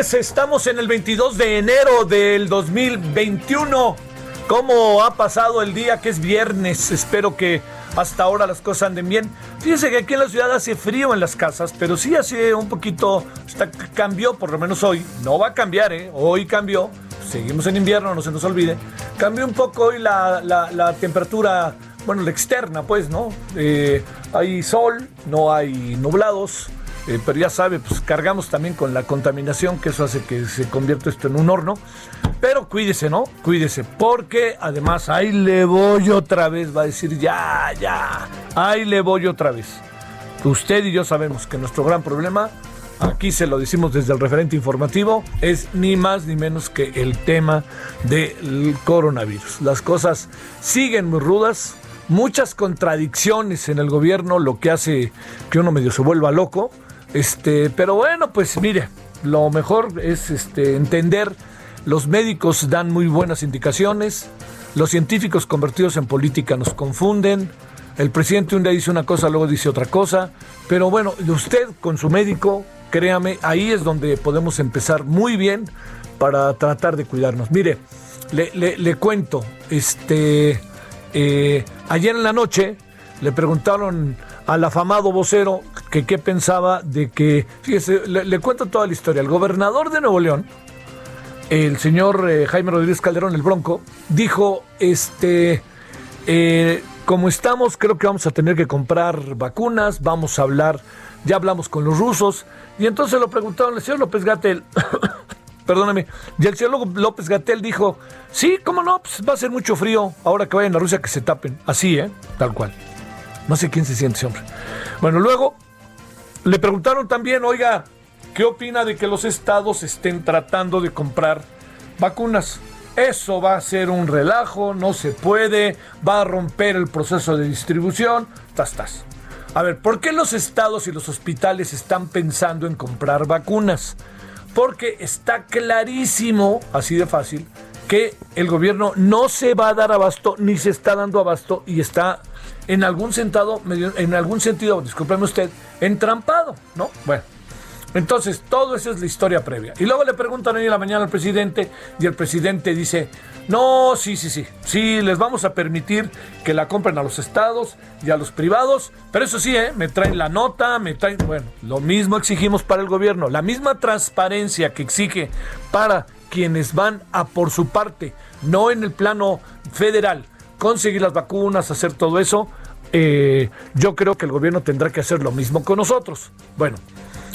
Estamos en el 22 de enero del 2021. ¿Cómo ha pasado el día que es viernes? Espero que hasta ahora las cosas anden bien. Fíjense que aquí en la ciudad hace frío en las casas, pero sí hace un poquito, está, cambió por lo menos hoy. No va a cambiar, ¿eh? Hoy cambió. Seguimos en invierno, no se nos olvide. Cambió un poco hoy la, la- la temperatura, bueno, la externa, pues, ¿no? Eh, hay sol, no hay nublados. Eh, pero ya sabe, pues cargamos también con la contaminación, que eso hace que se convierta esto en un horno. Pero cuídese, ¿no? Cuídese, porque además ahí le voy otra vez, va a decir, ya, ya, ahí le voy otra vez. Usted y yo sabemos que nuestro gran problema, aquí se lo decimos desde el referente informativo, es ni más ni menos que el tema del coronavirus. Las cosas siguen muy rudas, muchas contradicciones en el gobierno, lo que hace que uno medio se vuelva loco. Este, pero bueno, pues mire, lo mejor es este, entender, los médicos dan muy buenas indicaciones, los científicos convertidos en política nos confunden, el presidente un día dice una cosa, luego dice otra cosa, pero bueno, usted con su médico, créame, ahí es donde podemos empezar muy bien para tratar de cuidarnos. Mire, le, le- cuento, este, eh, ayer en la noche le preguntaron al afamado vocero que qué pensaba de que, fíjese, le, cuento toda la historia. El gobernador de Nuevo León, el señor eh, Jaime Rodríguez Calderón, el Bronco, dijo, este, eh, como estamos, creo que vamos a tener que comprar vacunas, vamos a hablar, ya hablamos con los rusos, y entonces lo preguntaron al señor López Gatel, perdóname, y el señor López Gatel dijo, sí, cómo no, pues va a ser mucho frío, ahora que vayan a Rusia que se tapen, así, ¿eh? Tal cual. No sé quién se siente ese hombre. Bueno, luego le preguntaron también, oiga, ¿qué opina de que los estados estén tratando de comprar vacunas? Eso va a ser un relajo, no se puede, va a romper el proceso de distribución. Tas, tas. A ver, ¿por qué los estados y los hospitales están pensando en comprar vacunas? Porque está clarísimo, así de fácil, que el gobierno no se va a dar abasto ni se está dando abasto y está en algún sentido, medio- en algún sentido, discúlpeme usted, entrampado, ¿no? Bueno, entonces todo eso es la historia previa. Y luego le preguntan hoy en la mañana al presidente y el presidente dice, no, sí, sí, sí, sí, les vamos a permitir que la compren a los estados y a los privados, pero eso sí, ¿eh? me traen la nota, me traen, bueno, lo mismo exigimos para el gobierno, la misma transparencia que exige para quienes van a por su parte, no en el plano federal, conseguir las vacunas, hacer todo eso, eh, yo creo que el gobierno tendrá que hacer lo mismo con nosotros. Bueno,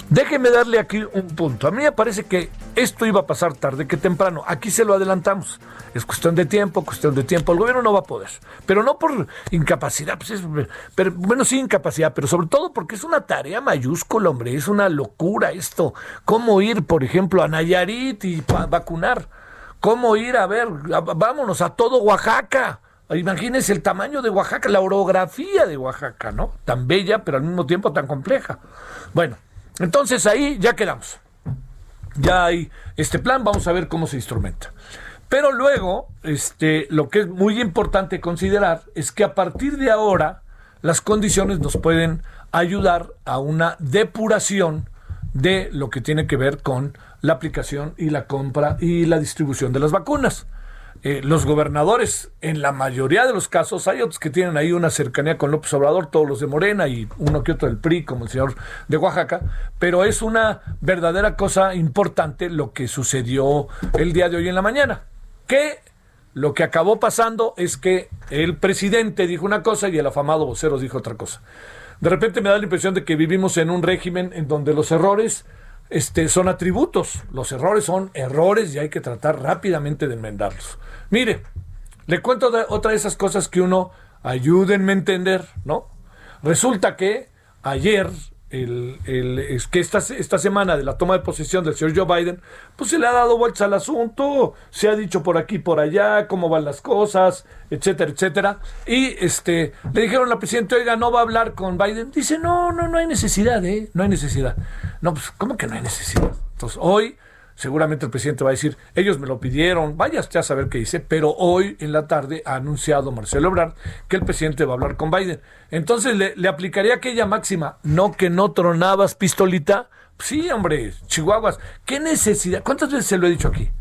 déjeme darle aquí un punto. A mí me parece que esto iba a pasar tarde que temprano. Aquí se lo adelantamos. Es cuestión de tiempo, cuestión de tiempo. El gobierno no va a poder. Pero no por incapacidad, pues es, pero, bueno, sí incapacidad, pero sobre todo porque es una tarea mayúscula, hombre. Es una locura esto. ¿Cómo ir, por ejemplo, a Nayarit y vacunar? ¿Cómo ir a ver? vámonos a todo Oaxaca. Imagínense el tamaño de Oaxaca, la orografía de Oaxaca, ¿no? Tan bella, pero al mismo tiempo tan compleja. Bueno, entonces ahí ya quedamos. Ya hay este plan, vamos a ver cómo se instrumenta. Pero luego, este, lo que es muy importante considerar es que a partir de ahora las condiciones nos pueden ayudar a una depuración de lo que tiene que ver con la aplicación y la compra y la distribución de las vacunas. Eh, los gobernadores, en la mayoría de los casos, hay otros que tienen ahí una cercanía con López Obrador, todos los de Morena y uno que otro del PRI, como el señor de Oaxaca, pero es una verdadera cosa importante lo que sucedió el día de hoy en la mañana. Que lo que acabó pasando es que el presidente dijo una cosa y el afamado vocero dijo otra cosa. De repente me da la impresión de que vivimos en un régimen en donde los errores este, son atributos. Los errores son errores y hay que tratar rápidamente de enmendarlos. Mire, le cuento otra de esas cosas que uno ayúdenme a entender, ¿no? Resulta que ayer el, el, es que esta, esta semana de la toma de posesión del señor Joe Biden, pues se le ha dado vueltas al asunto, se ha dicho por aquí, por allá, cómo van las cosas, etcétera, etcétera. Y este, le dijeron al presidente, oiga, no va a hablar con Biden. Dice, no, no, no hay necesidad, ¿eh? No hay necesidad. No, pues, ¿cómo que no hay necesidad? Entonces, hoy seguramente el presidente va a decir, ellos me lo pidieron, vaya a saber qué dice, pero hoy en la tarde ha anunciado Marcelo Ebrard que el presidente va a hablar con Biden. Entonces le, aplicaría aquella máxima, no que no tronabas pistolita. Sí, hombre, Chihuahuas, ¿qué necesidad? ¿Cuántas veces se lo he dicho aquí?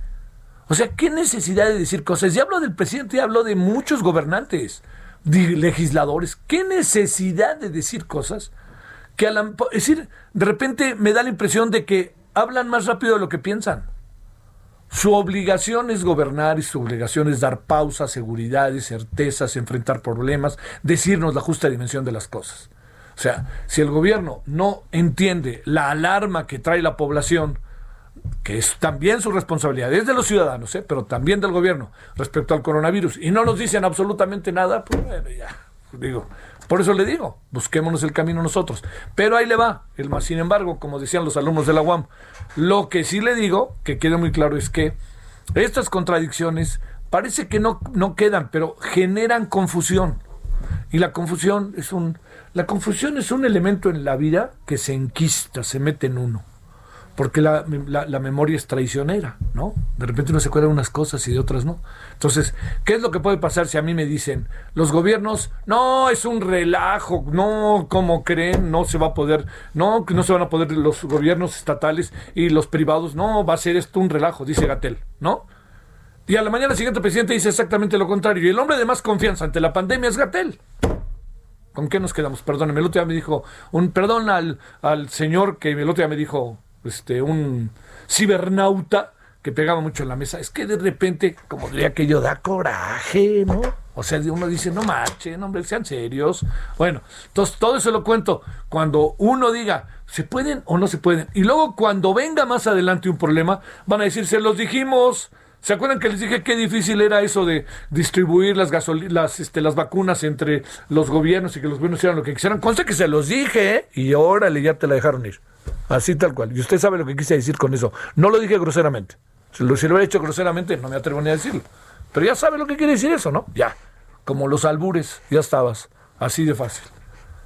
O sea, ¿qué necesidad de decir cosas? Ya hablo del presidente, ya hablo de muchos gobernantes, de legisladores. ¿Qué necesidad de decir cosas? Que a la, es decir, de repente me da la impresión de que hablan más rápido de lo que piensan. Su obligación es gobernar y su obligación es dar pausa, seguridades, certezas, enfrentar problemas, decirnos la justa dimensión de las cosas. O sea, si el gobierno no entiende la alarma que trae la población, que es también su responsabilidad, es de los ciudadanos, ¿eh? pero también del gobierno respecto al coronavirus, y no nos dicen absolutamente nada, pues bueno, ya, digo, por eso le digo, busquémonos el camino nosotros. Pero ahí le va. El más, sin embargo, como decían los alumnos de la UAM, lo que sí le digo, que quede muy claro, es que estas contradicciones parece que no, no quedan, pero generan confusión. Y la confusión es un, la confusión es un elemento en la vida que se enquista, se mete en uno porque la, memoria es traicionera, ¿no? De repente uno se acuerda de unas cosas y de otras no. Entonces, ¿qué es lo que puede pasar si a mí me dicen, los gobiernos, no, es un relajo, no, como creen, no se va a poder, no, que no se van a poder los gobiernos estatales y los privados, no, va a ser esto un relajo, dice Gatel, ¿no? Y a la mañana siguiente el presidente dice exactamente lo contrario. Y el hombre de más confianza ante la pandemia es Gatel. ¿Con qué nos quedamos? Perdóneme, el otro día me dijo, un perdón al, al señor que el otro día me dijo, este, un cibernauta que pegaba mucho en la mesa. Es que de repente, como diría aquello, da coraje, ¿no? O sea, uno dice, no marchen, hombre, sean serios. Bueno, entonces todo eso lo cuento cuando uno diga, ¿se pueden o no se pueden? Y luego cuando venga más adelante un problema, van a decir, se los dijimos. ¿Se acuerdan que les dije qué difícil era eso de distribuir las las, este, las vacunas entre los gobiernos y que los gobiernos hicieran lo que quisieran? Conste que se los dije, ¿eh? Y órale, ya te la dejaron ir. Así tal cual. Y usted sabe lo que quise decir con eso. No lo dije groseramente. Si lo, he hecho groseramente, no me atrevo ni a decirlo. Pero ya sabe lo que quiere decir eso, ¿no? Ya. Como los albures, ya estabas. Así de fácil.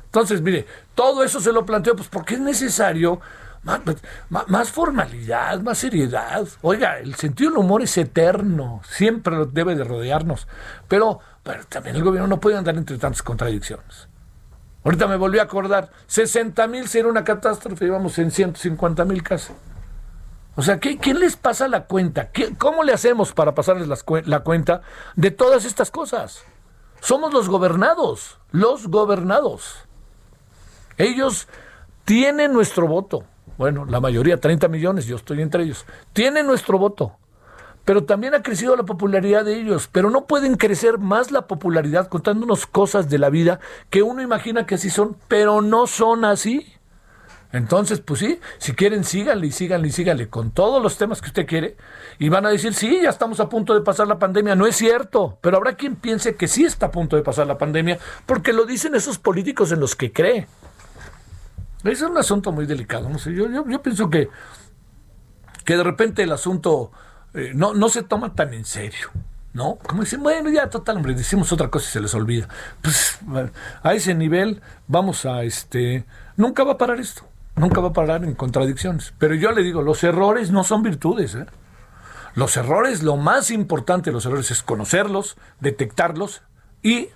Entonces, mire, todo eso se lo planteo, pues porque es necesario más, más, formalidad, más seriedad. Oiga, el sentido del humor es eterno, siempre debe de rodearnos. Pero, pero también el gobierno no puede andar entre tantas contradicciones. Ahorita me volví a acordar, 60 mil sería una catástrofe, íbamos en 150 mil casi. O sea, ¿qué, ¿quién les pasa la cuenta? ¿Cómo le hacemos para pasarles la cuenta de todas estas cosas? Somos los gobernados, los gobernados. Ellos tienen nuestro voto. Bueno, la mayoría, 30 millones, yo estoy entre ellos. Tienen nuestro voto pero también ha crecido la popularidad de ellos, pero no pueden crecer más la popularidad contándonos cosas de la vida que uno imagina que así son, pero no son así. Entonces, pues sí, si quieren, síganle y síganle y síganle con todos los temas que usted quiere. Y van a decir, sí, ya estamos a punto de pasar la pandemia. No es cierto, pero habrá quien piense que sí está a punto de pasar la pandemia, porque lo dicen esos políticos en los que cree. Es un asunto muy delicado. No sé, yo, yo, yo pienso que, que de repente el asunto eh, no, no se toma tan en serio. ¿No? Como dicen, bueno, ya total, hombre, decimos otra cosa y se les olvida. Pues a ese nivel vamos a, este, nunca va a parar esto, nunca va a parar en contradicciones. Pero yo le digo, los errores no son virtudes, ¿eh? Los errores, lo más importante de los errores es conocerlos, detectarlos y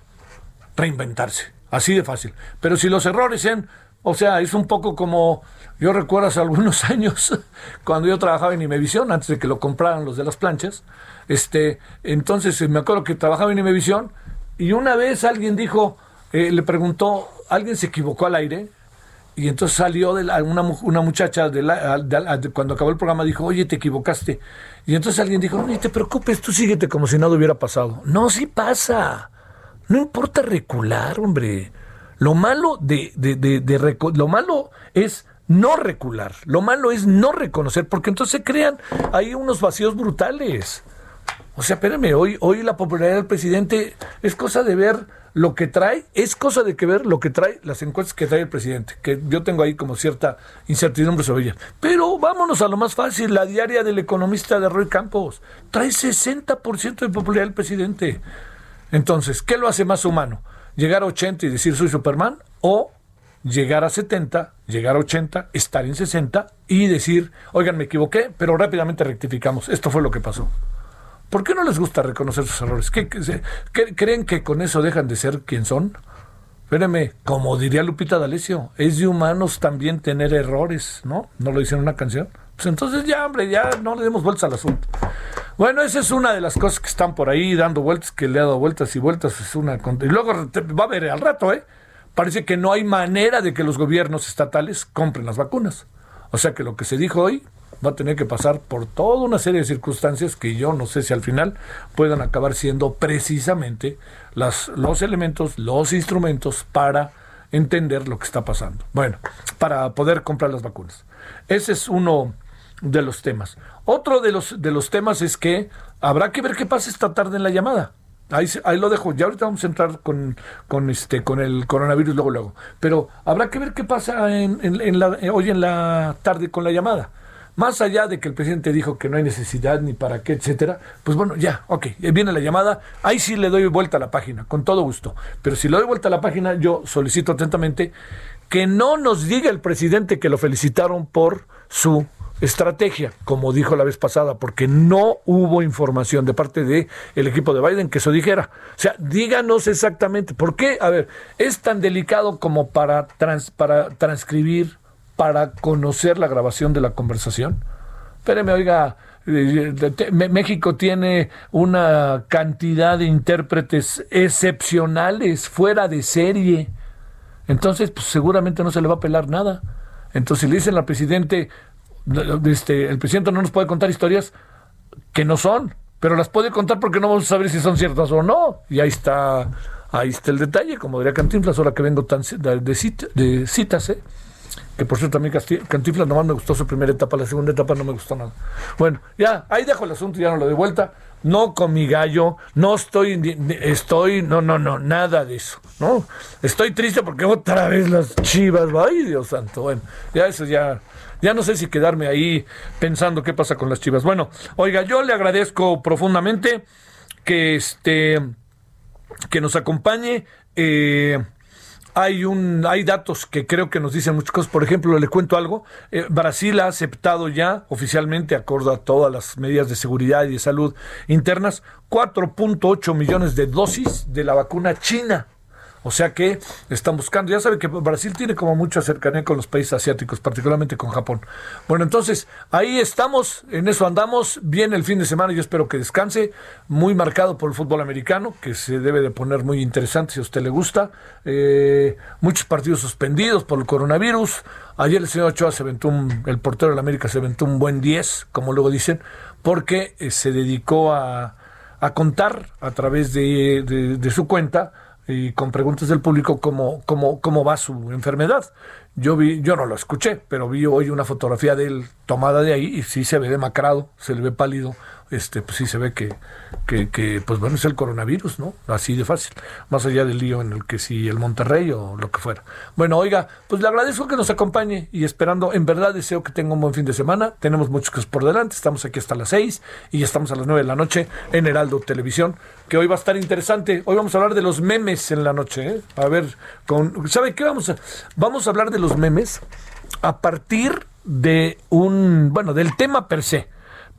reinventarse. Así de fácil. Pero si los errores sean O sea, es un poco como, yo recuerdo hace algunos años, cuando yo trabajaba en Imevisión, antes de que lo compraran los de las planchas, este, entonces me acuerdo que trabajaba en Imevisión y una vez alguien dijo, eh, le preguntó, alguien se equivocó al aire y entonces salió de una, una, muchacha de cuando acabó el programa dijo, oye, te equivocaste. Y entonces alguien dijo, no, ni te preocupes, tú síguete como si nada hubiera pasado. No, sí pasa. No importa recular, hombre. Lo malo de, de, de, lo malo es no recular. Lo malo es no reconocer, porque entonces se crean ahí unos vacíos brutales. O sea, espérenme, hoy, hoy la popularidad del presidente es cosa de ver lo que trae, es cosa de que ver lo que trae las encuestas que trae el presidente, que yo tengo ahí como cierta incertidumbre sobre ella. Pero vámonos a lo más fácil, la diaria del economista de Roy Campos, trae 60% de popularidad del presidente. Entonces, ¿qué lo hace más humano? ¿Llegar a 80 y decir soy Superman? ¿O llegar a 70, llegar a 80, estar en 60 y decir, oigan, me equivoqué, pero rápidamente rectificamos. Esto fue lo que pasó. ¿Por qué no les gusta reconocer sus errores? ¿Qué, creen que con eso dejan de ser quien son? Espérenme, como diría Lupita D'Alessio, es de humanos también tener errores, ¿no? ¿No lo dice en una canción? Pues entonces ya, hombre, ya no le demos vueltas al asunto. Bueno, esa es una de las cosas que están por ahí dando vueltas, que le ha dado vueltas y vueltas. Es una, y luego va a ver al rato, ¿eh? Parece que no hay manera de que los gobiernos estatales compren las vacunas. O sea que lo que se dijo hoy va a tener que pasar por toda una serie de circunstancias que yo no sé si al final puedan acabar siendo precisamente las, los elementos, los instrumentos para entender lo que está pasando. Bueno, para poder comprar las vacunas. Ese es uno de los temas. Otro de los, de los temas es que habrá que ver qué pasa esta tarde en la llamada. Ahí, ahí lo dejo. Ya ahorita vamos a entrar con, con, este, con el coronavirus luego, luego. Pero habrá que ver qué pasa en, en, la, hoy en la tarde con la llamada. Más allá de que el presidente dijo que no hay necesidad ni para qué, etcétera, pues bueno, ya, ok, viene la llamada, ahí sí le doy vuelta a la página, con todo gusto. Pero si le doy vuelta a la página, yo solicito atentamente que no nos diga el presidente que lo felicitaron por su estrategia, como dijo la vez pasada, porque no hubo información de parte del el equipo de Biden que eso dijera. O sea, díganos exactamente, ¿por qué? A ver, es tan delicado como para, para transcribir para conocer la grabación de la conversación? Espéreme, oiga, eh, México tiene una cantidad de intérpretes excepcionales, fuera de serie. Entonces, pues seguramente no se le va a pelar nada. Entonces, le dicen al presidente, este, el presidente no nos puede contar historias que no son, pero las puede contar porque no vamos a saber si son ciertas o no. Y ahí está, ahí está el detalle, como diría Cantinflas, ahora que vengo tan de, de citas, ¿eh? que por cierto también Cantinflas nomás me gustó su primera etapa, la segunda etapa no me gustó nada. Bueno, ya, ahí dejo el asunto, ya no lo doy vuelta, no con mi gallo, no estoy, estoy, no, no, no, nada de eso, ¿no? Estoy triste porque otra vez las chivas, ay Dios santo, bueno, ya eso ya, ya no sé si quedarme ahí pensando qué pasa con las chivas. Bueno, oiga, yo le agradezco profundamente que este, que nos acompañe, eh, hay un hay datos que creo que nos dicen muchas cosas. Por ejemplo, le cuento algo. Eh, Brasil ha aceptado ya oficialmente, acorde a todas las medidas de seguridad y de salud internas, 4.8 millones de dosis de la vacuna china. O sea que están buscando, ya sabe que Brasil tiene como mucha cercanía con los países asiáticos, particularmente con Japón. Bueno, entonces ahí estamos, en eso andamos, viene el fin de semana, yo espero que descanse, muy marcado por el fútbol americano, que se debe de poner muy interesante si a usted le gusta. Eh, muchos partidos suspendidos por el coronavirus. Ayer el señor Ochoa se aventó un, el portero de la América se aventó un buen 10, como luego dicen, porque eh, se dedicó a, a contar a través de, de su cuenta y con preguntas del público cómo, cómo, cómo va su enfermedad. Yo vi, yo no lo escuché, pero vi hoy una fotografía de él tomada de ahí y sí se ve demacrado, se le ve pálido, este, pues sí se ve que, que, pues bueno, es el coronavirus, ¿no? Así de fácil, más allá del lío en el que si el Monterrey o lo que fuera. Bueno, oiga, pues le agradezco que nos acompañe y esperando, en verdad deseo que tenga un buen fin de semana, tenemos muchos cosas por delante, estamos aquí hasta las seis y ya estamos a las nueve de la noche en Heraldo Televisión, que hoy va a estar interesante, hoy vamos a hablar de los memes en la noche, ¿eh? A ver, con, ¿sabe qué vamos a? Vamos a hablar de los memes a partir de un, bueno, del tema per se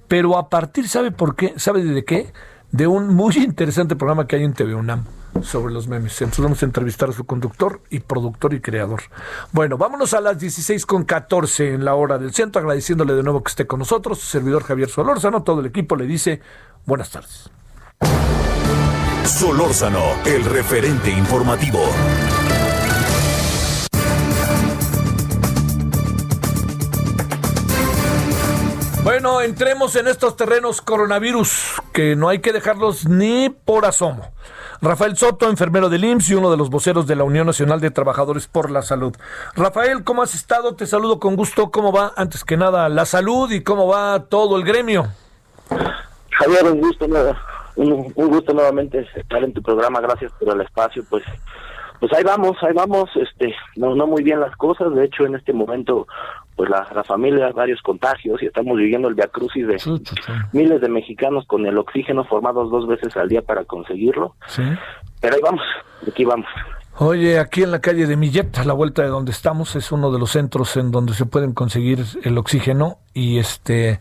pero a partir, ¿sabe por qué? ¿Sabe de qué? De un muy interesante programa que hay en TV UNAM. sobre los memes. Entonces vamos a entrevistar a su conductor y productor y creador. Bueno, vámonos a las 16 con 14 en la hora del centro, agradeciéndole de nuevo que esté con nosotros. Su servidor Javier Solórzano, todo el equipo le dice buenas tardes. Solórzano, el referente informativo. Bueno, entremos en estos terrenos coronavirus, que no hay que dejarlos ni por asomo. Rafael Soto, enfermero del IMSS y uno de los voceros de la Unión Nacional de Trabajadores por la Salud. Rafael, ¿cómo has estado? Te saludo con gusto. ¿Cómo va, antes que nada, la salud y cómo va todo el gremio? Javier, un gusto, un, un gusto nuevamente estar en tu programa. Gracias por el espacio. Pues pues ahí vamos, ahí vamos, este, no, no muy bien las cosas, de hecho en este momento, pues la, la familia, varios contagios y estamos viviendo el viacrucis de miles de mexicanos con el oxígeno formados dos veces al día para conseguirlo, pero ahí vamos, aquí vamos. Oye, aquí en la calle de Millet, a la vuelta de donde estamos, es uno de los centros en donde se pueden conseguir el oxígeno y este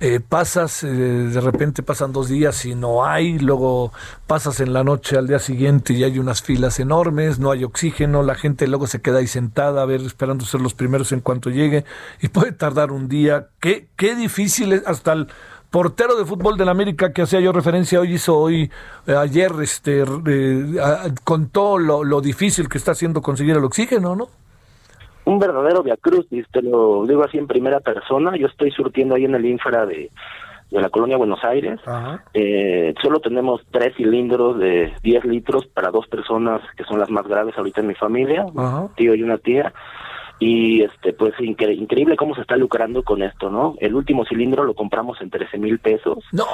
eh, pasas, eh, de repente pasan dos días y no hay, luego pasas en la noche al día siguiente y hay unas filas enormes, no hay oxígeno, la gente luego se queda ahí sentada a ver, esperando ser los primeros en cuanto llegue y puede tardar un día. Qué, qué difícil es, hasta el portero de fútbol de la América que hacía yo referencia hoy hizo hoy, eh, ayer, este, contó lo, lo difícil que está haciendo conseguir el oxígeno, ¿no? Un verdadero viacrucis, te lo digo así en primera persona. Yo estoy surtiendo ahí en el infra de, de la colonia Buenos Aires. Eh, solo tenemos tres cilindros de 10 litros para dos personas que son las más graves ahorita en mi familia, un tío y una tía y este pues increíble cómo se está lucrando con esto no el último cilindro lo compramos en 13 mil pesos. No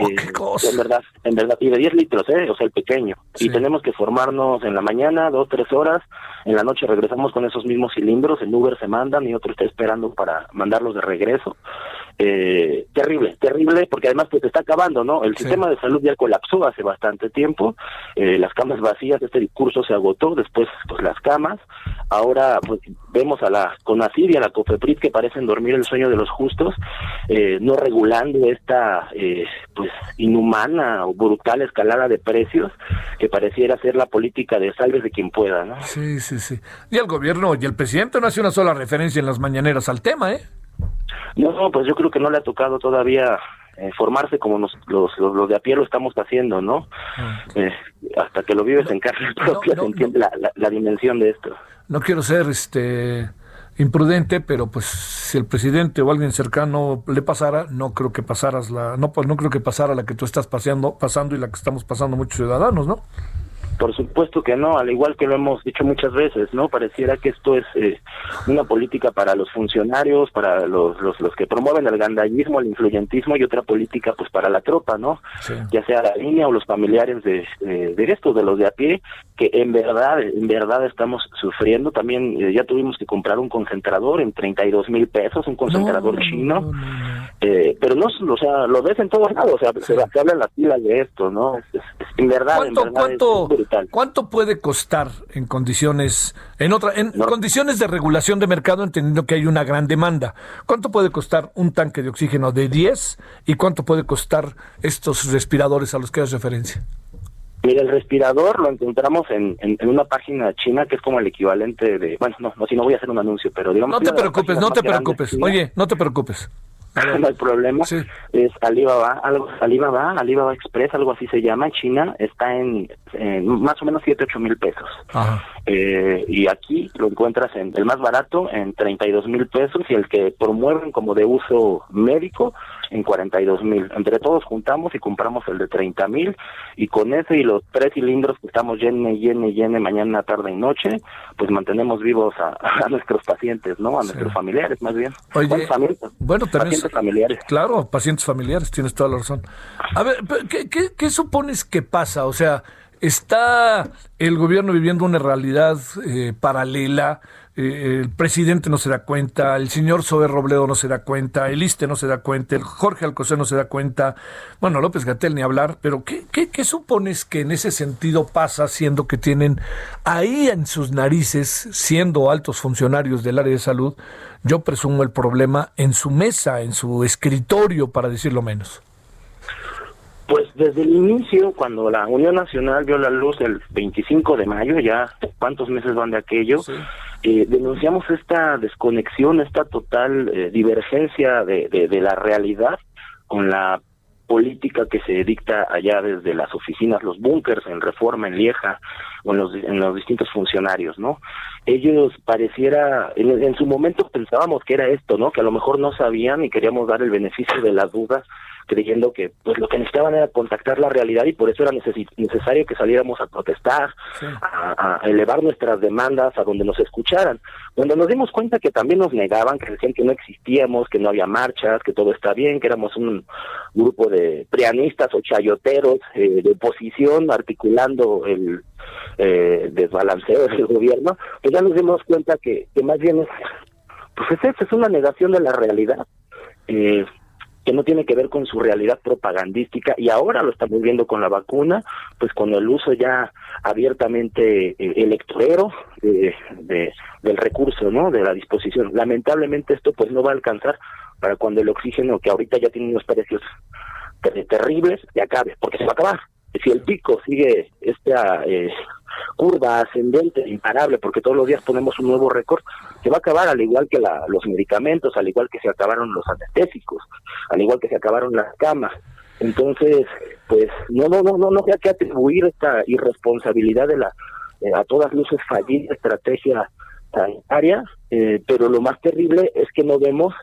eh, qué cosa. en verdad en verdad y de 10 litros eh o sea el pequeño. Y tenemos que formarnos en la mañana dos tres horas. En la noche regresamos con esos mismos cilindros. En Uber se mandan y otro está esperando para mandarlos de regreso eh, terrible, terrible, porque además pues está acabando, ¿no? El sistema de salud ya colapsó hace bastante tiempo, eh, las camas vacías, este discurso se agotó, después pues las camas, ahora pues vemos a la CONACID y a la COFEPRIS que parecen dormir el sueño de los justos, eh, no regulando esta eh, pues inhumana o brutal escalada de precios que pareciera ser la política de salves de quien pueda, ¿no? Sí, sí, sí. Y el gobierno y el presidente no hace una sola referencia en las mañaneras al tema, ¿eh? No, pues yo creo que no le ha tocado todavía eh, formarse como nos, los, los, de a pie lo estamos haciendo, ¿no? Ah. Eh, hasta que lo vives en carne propia se entiende la, la, dimensión de esto. No quiero ser este imprudente, pero pues si el presidente o alguien cercano le pasara, no creo que pasaras la, no, pues no creo que pasara la que tú estás paseando, pasando y la que estamos pasando muchos ciudadanos, ¿no? Por supuesto que no, al igual que lo hemos dicho muchas veces, ¿no? Pareciera que esto es eh, una política para los funcionarios, para los, los, los, que promueven el gandallismo, el influyentismo y otra política pues para la tropa, ¿no? Ya sea la línea o los familiares de, de, estos, de los de a pie, que en verdad, en verdad estamos sufriendo. También eh, ya tuvimos que comprar un concentrador en 32 mil pesos, un concentrador chino, eh, pero no, o sea, lo ves en todos lados, o sea, se, habla en las filas de esto, ¿no? en verdad, en verdad ¿Cuánto puede costar en condiciones, en otra, en condiciones de regulación de mercado, entendiendo que hay una gran demanda? ¿Cuánto puede costar un tanque de oxígeno de 10 y cuánto puede costar estos respiradores a los que haces referencia? Mira, el respirador lo encontramos en, en, una página china que es como el equivalente de, bueno, no, no, si no voy a hacer un anuncio, pero digamos... No te preocupes, no te preocupes. Oye, no te preocupes. No hay problema. Es Alibaba, algo, Alibaba, Alibaba Express, algo así se llama. China está en, más o menos 7, 8 mil pesos. Eh, y aquí lo encuentras en el más barato en 32 mil pesos y el que promueven como de uso médico en 42 mil. Entre todos juntamos y compramos el de 30 mil y con ese y los tres cilindros que estamos llene, llene, llene mañana, tarde y noche, pues mantenemos vivos a, nuestros pacientes, ¿no? A nuestros familiares más bien. bueno, también pacientes familiares. Claro, pacientes familiares, tienes toda la razón. A ver, ¿qué, qué, qué supones que pasa? O sea, ¿está el gobierno viviendo una realidad eh, paralela? Eh, el presidente no se da cuenta, el señor Sober Robledo no se da cuenta, el ISTE no se da cuenta, el Jorge Alcocer no se da cuenta, bueno, López Gatel ni hablar, pero ¿qué, qué, qué supones que en ese sentido pasa, siendo que tienen ahí en sus narices, siendo altos funcionarios del área de salud, yo presumo el problema en su mesa, en su escritorio, para decirlo menos? Pues desde el inicio, cuando la Unión Nacional vio la luz el 25 de mayo, ya cuántos meses van de aquello, eh, denunciamos esta desconexión, esta total eh, divergencia de, de, la realidad con la política que se dicta allá desde las oficinas, los búnkers en Reforma, en Lieja, o en los, en los distintos funcionarios, ¿no? Ellos pareciera, en, en, su momento pensábamos que era esto, ¿no? Que a lo mejor no sabían y queríamos dar el beneficio de la duda creyendo que pues lo que necesitaban era contactar la realidad y por eso era necesario que saliéramos a protestar, a, elevar nuestras demandas a donde nos escucharan. Cuando nos dimos cuenta que también nos negaban, que decían que no existíamos, que no había marchas, que todo está bien, que éramos un grupo de prianistas o chayoteros eh, de oposición articulando el eh, desbalanceo del gobierno, pues ya nos dimos cuenta que, que más bien es, pues es eso, es una negación de la realidad. Eh, que no tiene que ver con su realidad propagandística y ahora lo estamos viendo con la vacuna, pues con el uso ya abiertamente eh, electorero de, del recurso, ¿no? De la disposición. Lamentablemente esto pues no va a alcanzar para cuando el oxígeno que ahorita ya tiene unos precios terribles ya acabe, porque se va a acabar. Si el pico sigue esta eh, curva ascendente, imparable, porque todos los días ponemos un nuevo récord, se va a acabar al igual que la, los medicamentos, al igual que se acabaron los anestésicos, al igual que se acabaron las camas. Entonces, pues no, no, no, no, no hay que atribuir esta irresponsabilidad de la eh, a todas luces fallida estrategia sanitaria, eh, pero lo más terrible es que no vemos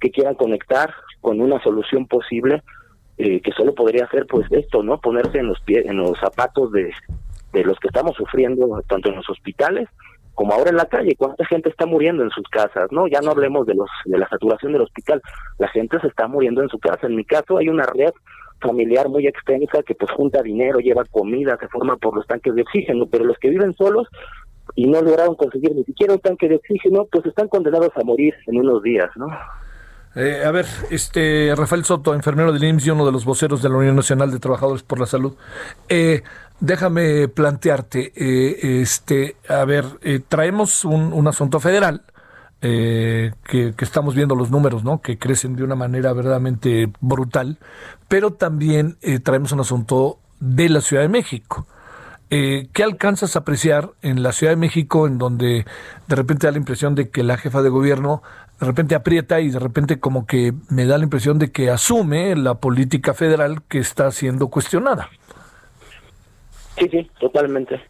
que quieran conectar con una solución posible eh, que solo podría ser pues esto, ¿no? Ponerse en los pies, en los zapatos de, de los que estamos sufriendo tanto en los hospitales como ahora en la calle, cuánta gente está muriendo en sus casas, ¿no? Ya no hablemos de los de la saturación del hospital, la gente se está muriendo en su casa. En mi caso hay una red familiar muy extensa que pues junta dinero, lleva comida, se forma por los tanques de oxígeno, pero los que viven solos y no lograron conseguir ni siquiera un tanque de oxígeno, pues están condenados a morir en unos días, ¿no? Eh, a ver, este Rafael Soto, enfermero del IMSS y uno de los voceros de la Unión Nacional de Trabajadores por la Salud. Eh, déjame plantearte, eh, este, a ver, eh, traemos un, asunto federal. Eh, que, estamos viendo los números, ¿no? Que crecen de una manera verdaderamente brutal, pero también traemos un asunto de la Ciudad de México. ¿Qué alcanzas a apreciar en la Ciudad de México, en donde de repente da la impresión de que la jefa de gobierno de repente aprieta y de repente como que me da la impresión de que asume la política federal que está siendo cuestionada? Sí, sí, totalmente.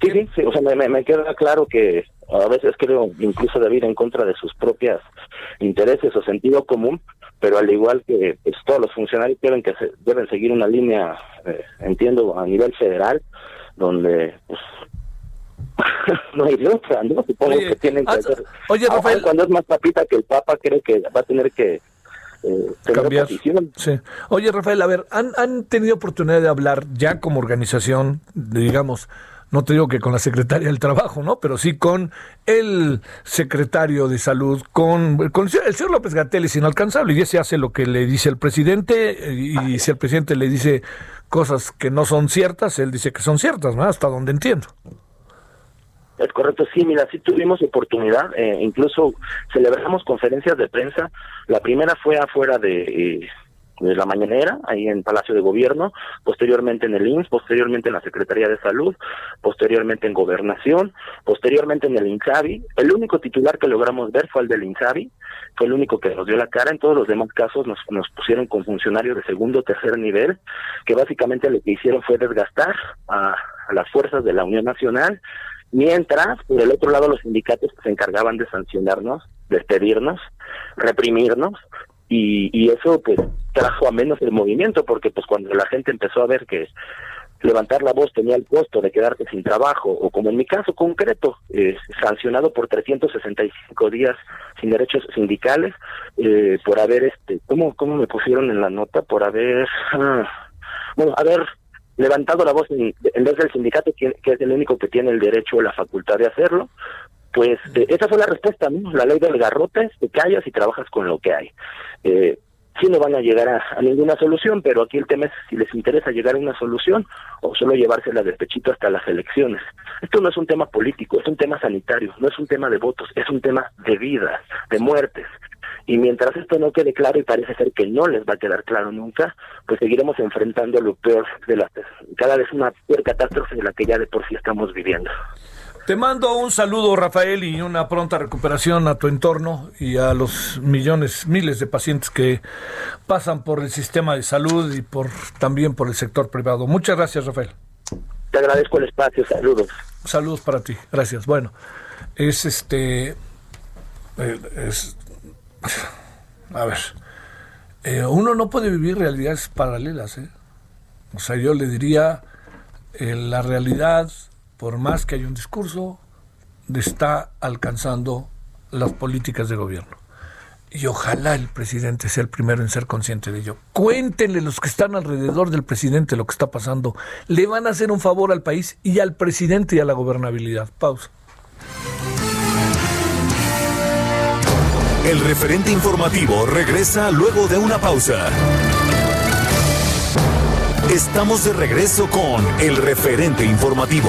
Sí, sí, o sea, me, queda claro que a veces creo incluso ir en contra de sus propias intereses o sentido común, pero al igual que pues, todos los funcionarios deben que deben seguir una línea, eh, entiendo, a nivel federal, donde pues, no hay otra, ¿no? Supongo que tienen que ah, hacer. Oye, Rafael. Cuando es más papita que el Papa, cree que va a tener que eh, cambiar. Sí. Oye, Rafael, a ver, ¿han, ¿han tenido oportunidad de hablar ya como organización, digamos, no te digo que con la secretaria del Trabajo, ¿no? Pero sí con el secretario de Salud, con, el señor López Gatel es inalcanzable y ese hace lo que le dice el presidente y, si el presidente le dice cosas que no son ciertas, él dice que son ciertas, ¿no? Hasta donde entiendo. Es correcto, sí, mira, sí tuvimos oportunidad, eh, incluso celebramos conferencias de prensa, la primera fue afuera de, eh, de la mañanera, ahí en Palacio de Gobierno, posteriormente en el INS, posteriormente en la Secretaría de Salud, posteriormente en Gobernación, posteriormente en el INSABI. El único titular que logramos ver fue el del INSABI, fue el único que nos dio la cara. En todos los demás casos nos, nos pusieron con funcionarios de segundo o tercer nivel, que básicamente lo que hicieron fue desgastar a las fuerzas de la Unión Nacional, Mientras, por el otro lado, los sindicatos se encargaban de sancionarnos, despedirnos, reprimirnos, y, y eso pues trajo a menos el movimiento, porque pues cuando la gente empezó a ver que levantar la voz tenía el costo de quedarte sin trabajo, o como en mi caso concreto, eh, sancionado por 365 días sin derechos sindicales, eh, por haber, este, ¿cómo, ¿cómo me pusieron en la nota? Por haber, ah, bueno, haber levantado la voz en, vez del sindicato, que, es el único que tiene el derecho o la facultad de hacerlo, pues eh, esa fue la respuesta, ¿no? La ley del garrote, te callas y trabajas con lo que hay. Eh, sí no van a llegar a, ninguna solución, pero aquí el tema es si les interesa llegar a una solución o solo llevársela de pechito hasta las elecciones. Esto no es un tema político, es un tema sanitario, no es un tema de votos, es un tema de vidas, de muertes. Y mientras esto no quede claro, y parece ser que no les va a quedar claro nunca, pues seguiremos enfrentando lo peor de la, cada vez una peor catástrofe de la que ya de por sí estamos viviendo. Te mando un saludo, Rafael, y una pronta recuperación a tu entorno y a los millones, miles de pacientes que pasan por el sistema de salud y por también por el sector privado. Muchas gracias, Rafael. Te agradezco el espacio, saludos. Saludos para ti, gracias. Bueno, es este, eh, es, a ver, eh, uno no puede vivir realidades paralelas, ¿eh? O sea, yo le diría, eh, la realidad por más que haya un discurso, está alcanzando las políticas de gobierno. Y ojalá el presidente sea el primero en ser consciente de ello. Cuéntenle los que están alrededor del presidente lo que está pasando. Le van a hacer un favor al país y al presidente y a la gobernabilidad. Pausa. El referente informativo regresa luego de una pausa. Estamos de regreso con el referente informativo.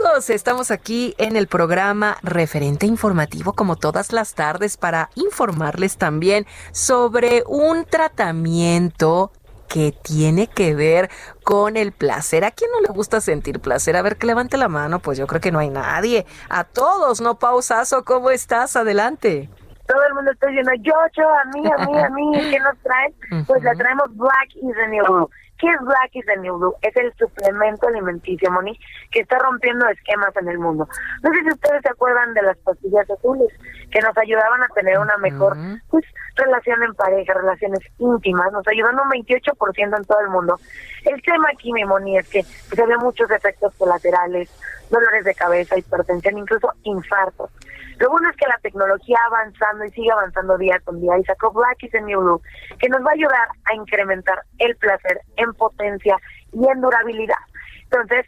Amigos? Estamos aquí en el programa Referente Informativo como todas las tardes para informarles también sobre un tratamiento que tiene que ver con el placer. ¿A quién no le gusta sentir placer? A ver, que levante la mano, pues yo creo que no hay nadie. A todos, ¿no, Pausazo? ¿Cómo estás? Adelante. Todo el mundo está diciendo, yo, yo, a mí, a mí, a mí, ¿qué nos traen? Pues le traemos Black is the New ¿Qué es Black is the New Blue? Es el suplemento alimenticio, Moni, que está rompiendo esquemas en el mundo. No sé si ustedes se acuerdan de las pastillas azules, que nos ayudaban a tener una mejor pues, relación en pareja, relaciones íntimas, nos ayudan un 28% en todo el mundo. El tema aquí, mi Moni, es que pues, había muchos efectos colaterales, dolores de cabeza, hipertensión, incluso infartos. Lo bueno es que la tecnología avanzando y sigue avanzando día con día y sacó Black is the New Blue, que nos va a ayudar a incrementar el placer en potencia y en durabilidad. Entonces,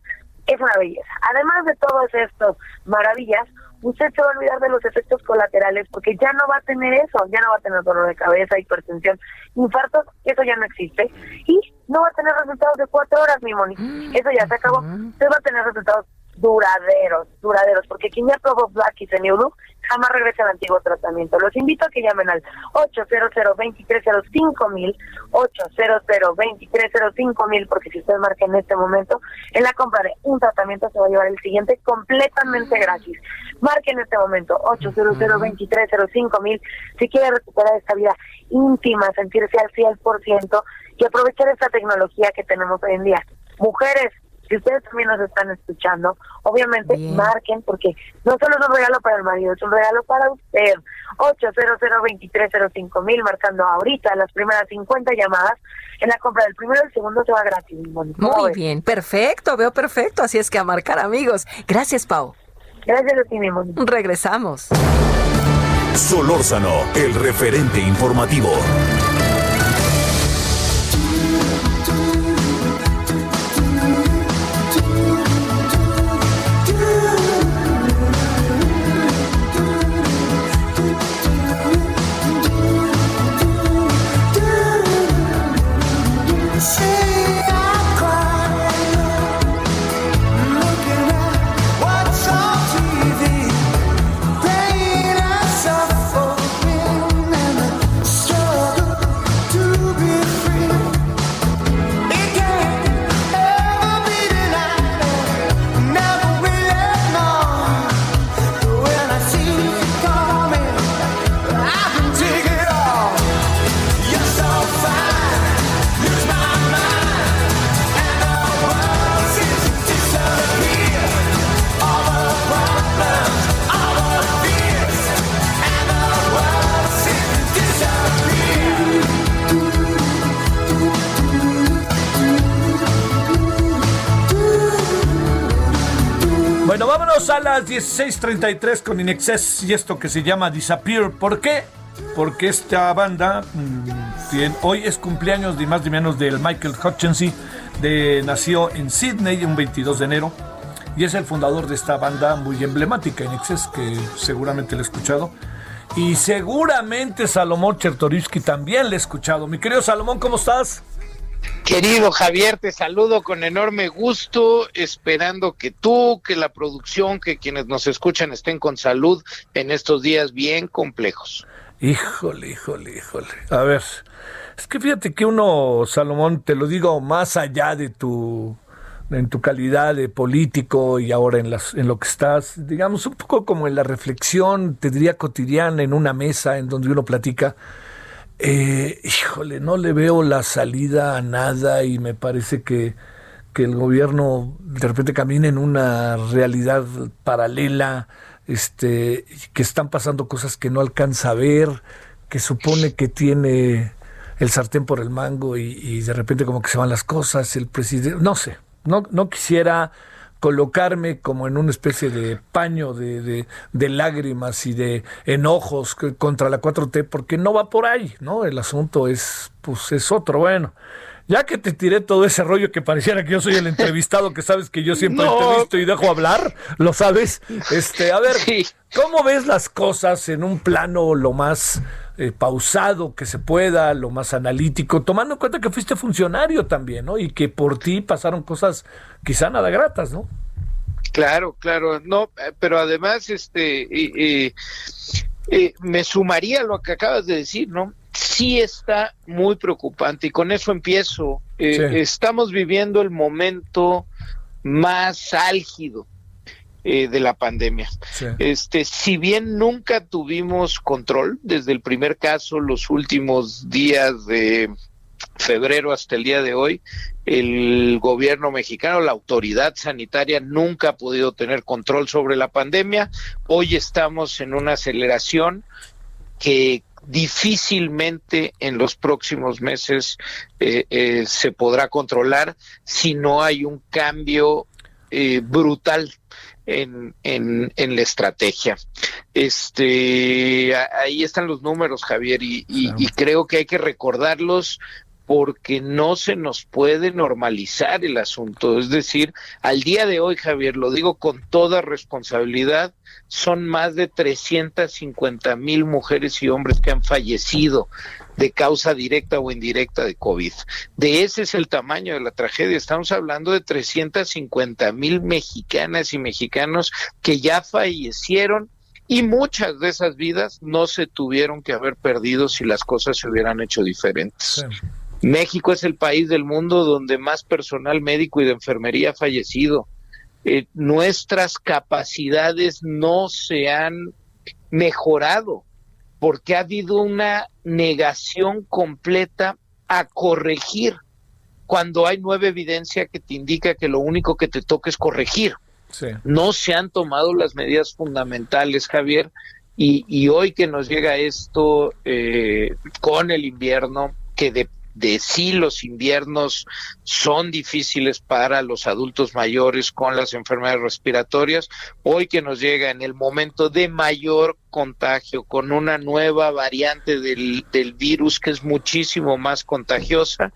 es una belleza. Además de todas estas maravillas, usted se va a olvidar de los efectos colaterales porque ya no va a tener eso, ya no va a tener dolor de cabeza, hipertensión, infartos, eso ya no existe. Y no va a tener resultados de cuatro horas, mi Moni. Eso ya se acabó. Usted va a tener resultados duraderos, duraderos, porque quien ya probó Black y Blue jamás regresa al antiguo tratamiento. Los invito a que llamen al 800 230 mil 800 230 mil porque si usted marca en este momento, en la compra de un tratamiento se va a llevar el siguiente completamente gratis. Marque en este momento 800 230 mil si quiere recuperar esta vida íntima, sentirse al 100% y aprovechar esta tecnología que tenemos hoy en día. Mujeres, si ustedes también nos están escuchando, obviamente marquen porque no solo es un regalo para el marido, es un regalo para usted. 800 mil marcando ahorita las primeras 50 llamadas. En la compra del primero y el segundo se va gratis. Muy bien, perfecto, veo perfecto. Así es que a marcar amigos. Gracias, Pau. Gracias a ti, mi Regresamos. Solórzano, el referente informativo. 16:33 con Inexcess y esto que se llama Disappear. ¿Por qué? Porque esta banda mm, hoy es cumpleaños de más ni menos del Michael Hutchinson, de nació en Sydney un 22 de enero y es el fundador de esta banda muy emblemática Inexcess que seguramente le he escuchado. Y seguramente Salomón Chertorivsky también le he escuchado. Mi querido Salomón, ¿cómo estás? Querido Javier, te saludo con enorme gusto, esperando que tú, que la producción, que quienes nos escuchan estén con salud en estos días bien complejos. Híjole, híjole, híjole. A ver, es que fíjate que uno, Salomón, te lo digo más allá de tu en tu calidad de político y ahora en, las, en lo que estás, digamos, un poco como en la reflexión, te diría cotidiana, en una mesa en donde uno platica, eh, híjole, no le veo la salida a nada y me parece que, que el gobierno de repente camina en una realidad paralela, este, que están pasando cosas que no alcanza a ver, que supone que tiene el sartén por el mango y, y de repente como que se van las cosas, el presidente, no sé, no, no quisiera colocarme como en una especie de paño de, de, lágrimas y de enojos contra la 4T, porque no va por ahí, ¿no? El asunto es, pues, es otro. Bueno, ya que te tiré todo ese rollo que pareciera que yo soy el entrevistado, que sabes que yo siempre entrevisto y dejo hablar, lo sabes. Este, a ver, ¿cómo ves las cosas en un plano lo más eh, pausado que se pueda, lo más analítico, tomando en cuenta que fuiste funcionario también, ¿no? Y que por ti pasaron cosas quizá nada gratas, ¿no? Claro, claro, no, eh, pero además, este, eh, me sumaría a lo que acabas de decir, ¿no? Sí está muy preocupante y con eso empiezo. Estamos viviendo el momento más álgido eh, de la pandemia. Este, si bien nunca tuvimos control desde el primer caso, los últimos días de febrero hasta el día de hoy, el gobierno mexicano, la autoridad sanitaria nunca ha podido tener control sobre la pandemia. Hoy estamos en una aceleración que difícilmente en los próximos meses eh, eh, se podrá controlar si no hay un cambio brutal en, en, en, la estrategia. Este, ahí están los números, Javier, y, y, creo que hay que recordarlos porque no se nos puede normalizar el asunto. Es decir, al día de hoy, Javier, lo digo con toda responsabilidad, son más de 350 mil mujeres y hombres que han fallecido de causa directa o indirecta de COVID. De ese es el tamaño de la tragedia. Estamos hablando de 350 mil mexicanas y mexicanos que ya fallecieron y muchas de esas vidas no se tuvieron que haber perdido si las cosas se hubieran hecho diferentes. México es el país del mundo donde más personal médico y de enfermería ha fallecido. Eh, nuestras capacidades no se han mejorado porque ha habido una negación completa a corregir cuando hay nueva evidencia que te indica que lo único que te toca es corregir. No se han tomado las medidas fundamentales, Javier, y, hoy que nos llega esto eh, con el invierno, que de de sí los inviernos son difíciles para los adultos mayores con las enfermedades respiratorias, hoy que nos llega en el momento de mayor contagio con una nueva variante del, del virus que es muchísimo más contagiosa,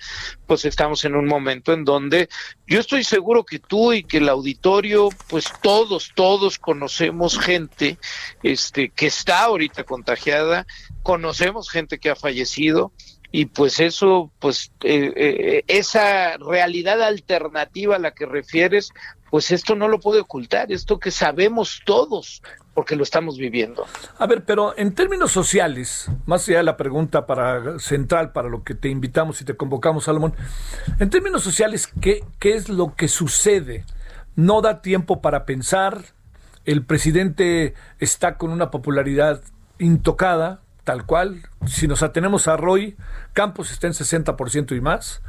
pues estamos en un momento en donde yo estoy seguro que tú y que el auditorio, pues todos, todos conocemos gente este, que está ahorita contagiada, conocemos gente que ha fallecido, y pues eso, pues eh, eh, esa realidad alternativa a la que refieres, pues esto no lo puede ocultar, esto que sabemos todos, porque lo estamos viviendo. A ver, pero en términos sociales, más allá de la pregunta para central para lo que te invitamos y te convocamos, Salomón, en términos sociales, ¿qué, qué es lo que sucede? No da tiempo para pensar, el presidente está con una popularidad intocada, tal cual. Si nos atenemos a Roy, Campos está en 60% y más.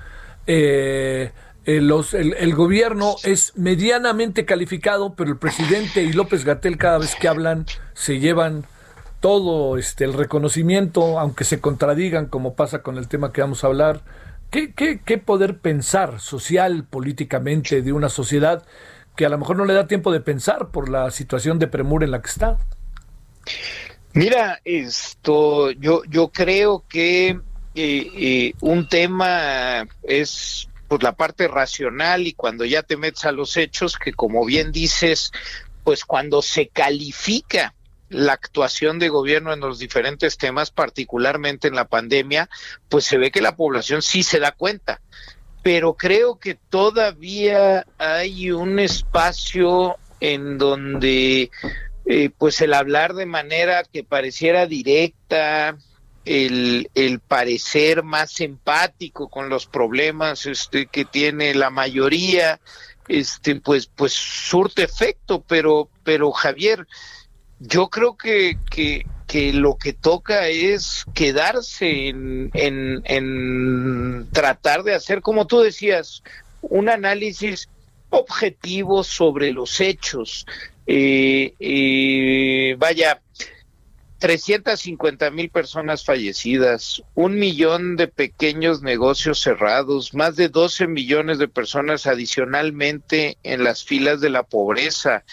Eh, eh, los, el, gobierno es medianamente calificado, pero el presidente y López Gatel cada vez que hablan se llevan todo este, el reconocimiento, aunque se contradigan, como pasa con el tema que vamos a hablar. ¿Qué, qué, qué poder pensar social, políticamente, de una sociedad que a lo mejor no le da tiempo de pensar por la situación de premura en la que está? Mira, esto, yo, yo creo que eh, eh, un tema es pues la parte racional y cuando ya te metes a los hechos, que como bien dices, pues cuando se califica la actuación de gobierno en los diferentes temas, particularmente en la pandemia, pues se ve que la población sí se da cuenta. Pero creo que todavía hay un espacio en donde eh, pues el hablar de manera que pareciera directa, el, el, parecer más empático con los problemas este, que tiene la mayoría, este, pues, pues surte efecto, pero, pero Javier, yo creo que, que, que lo que toca es quedarse en, en, en tratar de hacer, como tú decías, un análisis objetivo sobre los hechos, eh, eh, vaya, 350 mil personas fallecidas, un millón de pequeños negocios cerrados, más de 12 millones de personas adicionalmente en las filas de la pobreza,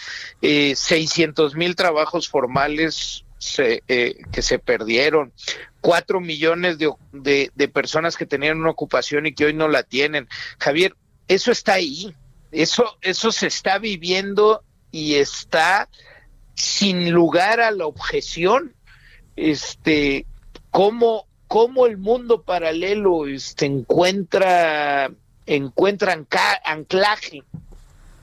eh, 600 mil trabajos formales eh, que se perdieron, cuatro millones de, de, de personas que tenían una ocupación y que hoy no la tienen. Javier, eso está ahí, eso, eso se está viviendo y está sin lugar a la objeción, este, cómo, cómo el mundo paralelo este, encuentra, encuentra anclaje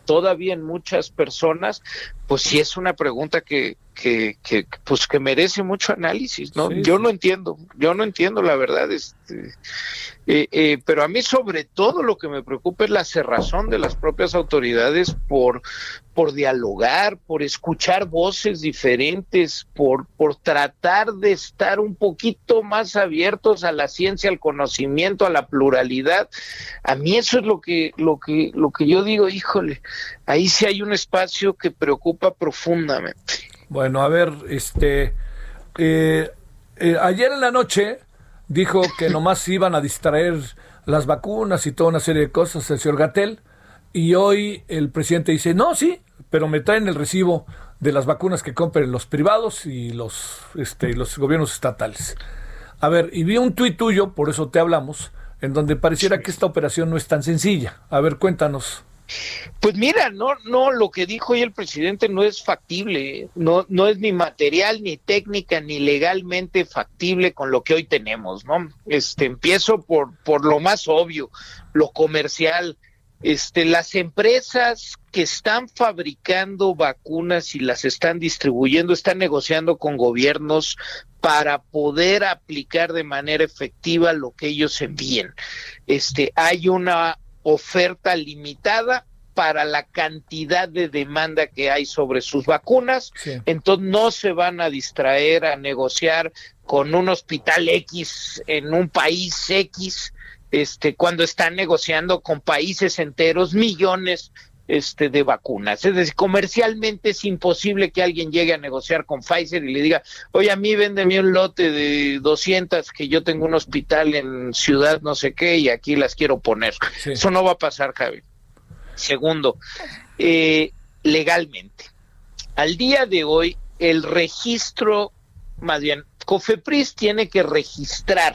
todavía en muchas personas, pues sí es una pregunta que, que, que pues que merece mucho análisis, ¿no? Yo no entiendo, yo no entiendo la verdad, este, eh, eh, pero a mí sobre todo lo que me preocupa es la cerrazón de las propias autoridades por, por dialogar, por escuchar voces diferentes, por, por tratar de estar un poquito más abiertos a la ciencia, al conocimiento, a la pluralidad. A mí eso es lo que, lo que, lo que yo digo, híjole, ahí sí hay un espacio que preocupa profundamente. Bueno, a ver, este, eh, ayer en la noche dijo que nomás iban a distraer las vacunas y toda una serie de cosas el señor Gatel. Y hoy el presidente dice, no, sí, pero me traen el recibo de las vacunas que compren los privados y los, este, los gobiernos estatales. A ver, y vi un tuit tuyo, por eso te hablamos, en donde pareciera que esta operación no es tan sencilla. A ver, cuéntanos. Pues mira, no, no, lo que dijo hoy el presidente no es factible, no, no es ni material, ni técnica, ni legalmente factible con lo que hoy tenemos, ¿no? Este, empiezo por, por lo más obvio, lo comercial. Este, las empresas que están fabricando vacunas y las están distribuyendo están negociando con gobiernos para poder aplicar de manera efectiva lo que ellos envíen. Este, hay una oferta limitada para la cantidad de demanda que hay sobre sus vacunas, entonces no se van a distraer a negociar con un hospital X en un país X, este, cuando están negociando con países enteros millones este, de vacunas. Es decir, comercialmente es imposible que alguien llegue a negociar con Pfizer y le diga, oye, a mí véndeme un lote de 200 que yo tengo un hospital en ciudad no sé qué y aquí las quiero poner. Eso no va a pasar, Javi. Segundo, eh, legalmente. Al día de hoy, el registro, más bien, COFEPRIS tiene que registrar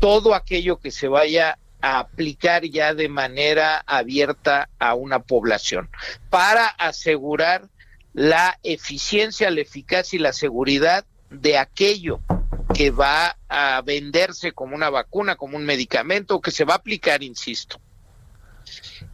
todo aquello que se vaya a aplicar ya de manera abierta a una población para asegurar la eficiencia, la eficacia y la seguridad de aquello que va a venderse como una vacuna, como un medicamento, que se va a aplicar, insisto.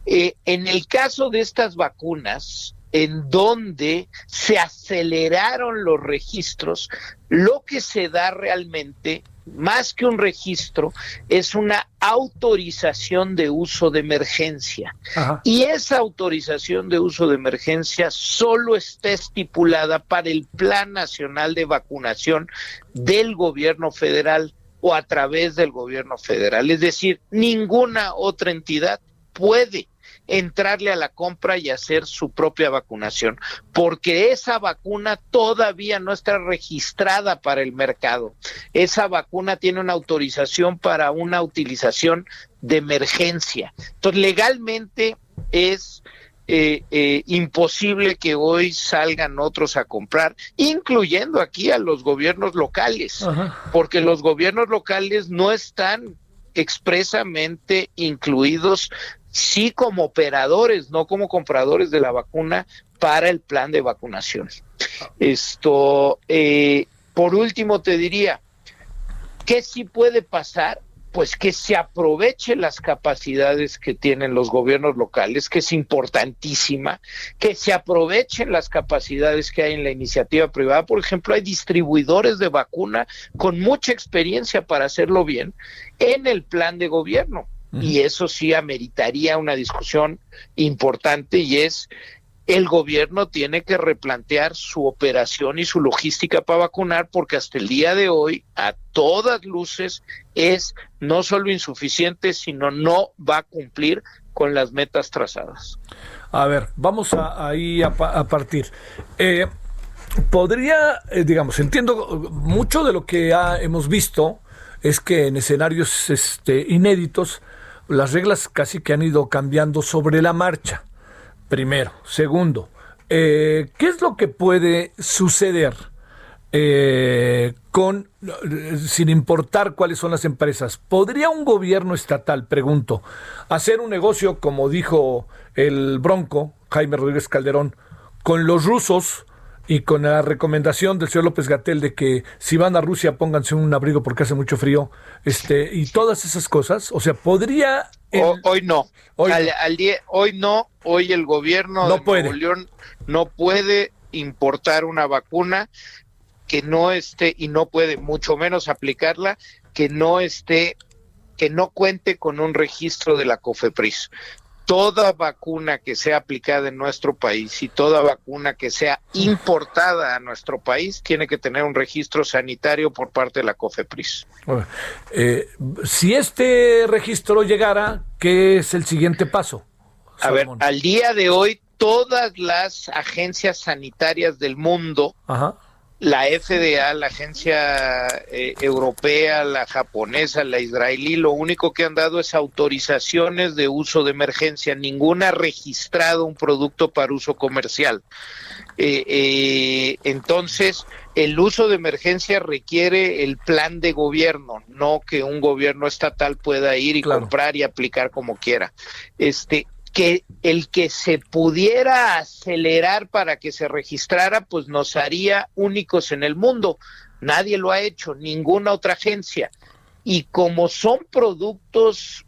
Eh, en el caso de estas vacunas, en donde se aceleraron los registros, lo que se da realmente más que un registro, es una autorización de uso de emergencia. Y esa autorización de uso de emergencia solo está estipulada para el Plan Nacional de Vacunación del gobierno federal o a través del gobierno federal. Es decir, ninguna otra entidad puede entrarle a la compra y hacer su propia vacunación, porque esa vacuna todavía no está registrada para el mercado. Esa vacuna tiene una autorización para una utilización de emergencia. Entonces, legalmente es eh, eh, imposible que hoy salgan otros a comprar, incluyendo aquí a los gobiernos locales, porque los gobiernos locales no están expresamente incluidos sí como operadores, no como compradores de la vacuna para el plan de vacunación. Esto, eh, por último, te diría, ¿qué sí puede pasar? pues que se aprovechen las capacidades que tienen los gobiernos locales, que es importantísima, que se aprovechen las capacidades que hay en la iniciativa privada. Por ejemplo, hay distribuidores de vacuna con mucha experiencia para hacerlo bien en el plan de gobierno. Y eso sí ameritaría una discusión importante y es el gobierno tiene que replantear su operación y su logística para vacunar porque hasta el día de hoy a todas luces es no solo insuficiente, sino no va a cumplir con las metas trazadas. A ver, vamos ahí a, partir. Eh, podría, eh, digamos, entiendo mucho de lo que hemos visto es que en escenarios este, inéditos las reglas casi que han ido cambiando sobre la marcha. Primero. Segundo, eh, ¿qué es lo que puede suceder eh, con, sin importar cuáles son las empresas? ¿Podría un gobierno estatal, pregunto, hacer un negocio, como dijo el Bronco, Jaime Rodríguez Calderón, con los rusos y con la recomendación del señor López Gatel de que si van a Rusia pónganse un abrigo porque hace mucho frío, este y todas esas cosas, o sea, podría hoy no, hoy, al, día, hoy no, hoy el gobierno de Nuevo León no puede importar una vacuna que no esté y no puede mucho menos aplicarla que no esté que no cuente con un registro de la COFEPRIS toda vacuna que sea aplicada en nuestro país y toda vacuna que sea importada a nuestro país tiene que tener un registro sanitario por parte de la COFEPRIS. Eh, si este registro llegara, ¿qué es el siguiente paso? A ver, al día de hoy todas las agencias sanitarias del mundo Ajá la FDA, la agencia eh, europea, la japonesa, la israelí, lo único que han dado es autorizaciones de uso de emergencia. Ninguna ha registrado un producto para uso comercial. Eh, eh, entonces, el uso de emergencia requiere el plan de gobierno, no que un gobierno estatal pueda ir y comprar y aplicar como quiera. Este, que el que se pudiera acelerar para que se registrara, pues nos haría únicos en el mundo. Nadie lo ha hecho, ninguna otra agencia. Y como son productos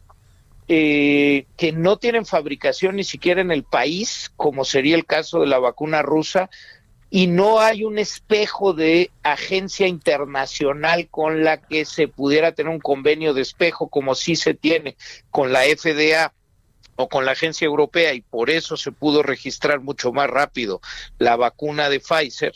eh, que no tienen fabricación ni siquiera en el país, como sería el caso de la vacuna rusa, y no hay un espejo de agencia internacional con la que se pudiera tener un convenio de espejo como sí se tiene con la FDA o con la agencia europea y por eso se pudo registrar mucho más rápido la vacuna de Pfizer,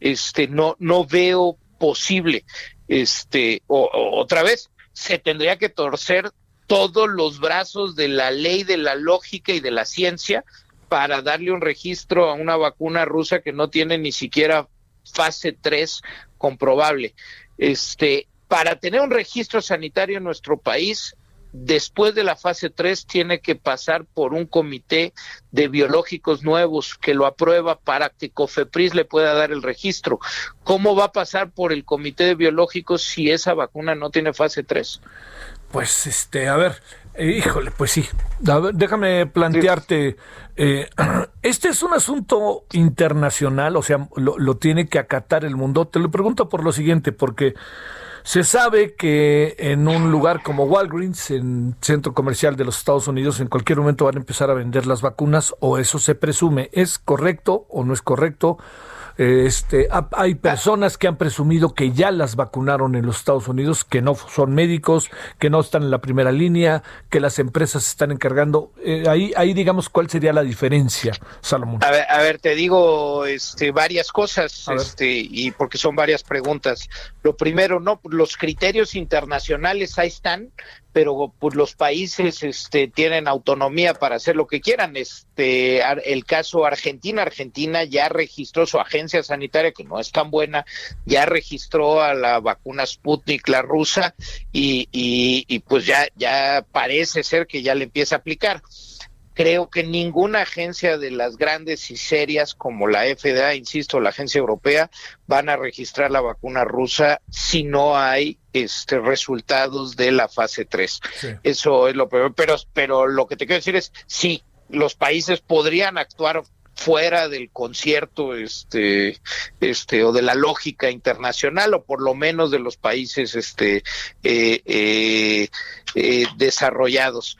este no no veo posible este otra vez se tendría que torcer todos los brazos de la ley, de la lógica y de la ciencia para darle un registro a una vacuna rusa que no tiene ni siquiera fase 3 comprobable. Este, para tener un registro sanitario en nuestro país después de la fase 3 tiene que pasar por un comité de biológicos nuevos que lo aprueba para que COFEPRIS le pueda dar el registro. ¿Cómo va a pasar por el comité de biológicos si esa vacuna no tiene fase 3? Pues este, a ver, eh, híjole, pues sí. déjame plantearte, eh, este es un asunto internacional, o sea, lo, lo tiene que acatar el mundo. Te lo pregunto por lo siguiente, porque se sabe que en un lugar como Walgreens, en centro comercial de los Estados Unidos, en cualquier momento van a empezar a vender las vacunas, o eso se presume. ¿Es correcto o no es correcto? Este, hay personas que han presumido que ya las vacunaron en los Estados Unidos, que no son médicos, que no están en la primera línea, que las empresas se están encargando. Eh, ahí, ahí digamos cuál sería la diferencia, Salomón. A ver, a ver te digo este, varias cosas, este, y porque son varias preguntas. Lo primero, no, los criterios internacionales ahí están, pero pues los países este tienen autonomía para hacer lo que quieran. Este el caso Argentina, Argentina ya registró su agencia sanitaria que no es tan buena, ya registró a la vacuna Sputnik la rusa y, y, pues ya parece ser que ya le empieza a aplicar creo que ninguna agencia de las grandes y serias como la FDA, insisto, la agencia europea, van a registrar la vacuna rusa si no hay este resultados de la fase 3. Eso es lo peor, pero pero lo que te quiero decir es sí, los países podrían actuar fuera del concierto este este o de la lógica internacional o por lo menos de los países este eh, eh, eh, desarrollados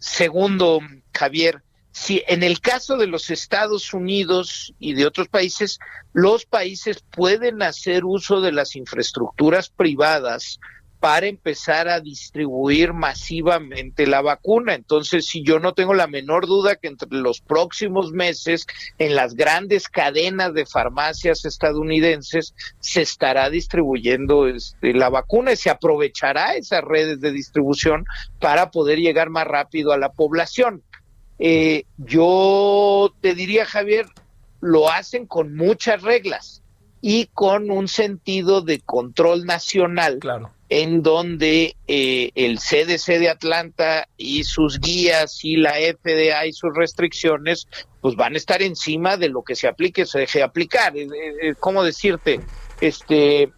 segundo Javier si en el caso de los Estados Unidos y de otros países los países pueden hacer uso de las infraestructuras privadas para empezar a distribuir masivamente la vacuna. Entonces, si yo no tengo la menor duda que entre los próximos meses en las grandes cadenas de farmacias estadounidenses se estará distribuyendo este, la vacuna y se aprovechará esas redes de distribución para poder llegar más rápido a la población. Eh, yo te diría, Javier, lo hacen con muchas reglas y con un sentido de control nacional. Claro en donde eh, el CDC de Atlanta y sus guías y la FDA y sus restricciones pues van a estar encima de lo que se aplique se deje aplicar. ¿Cómo decirte? Este,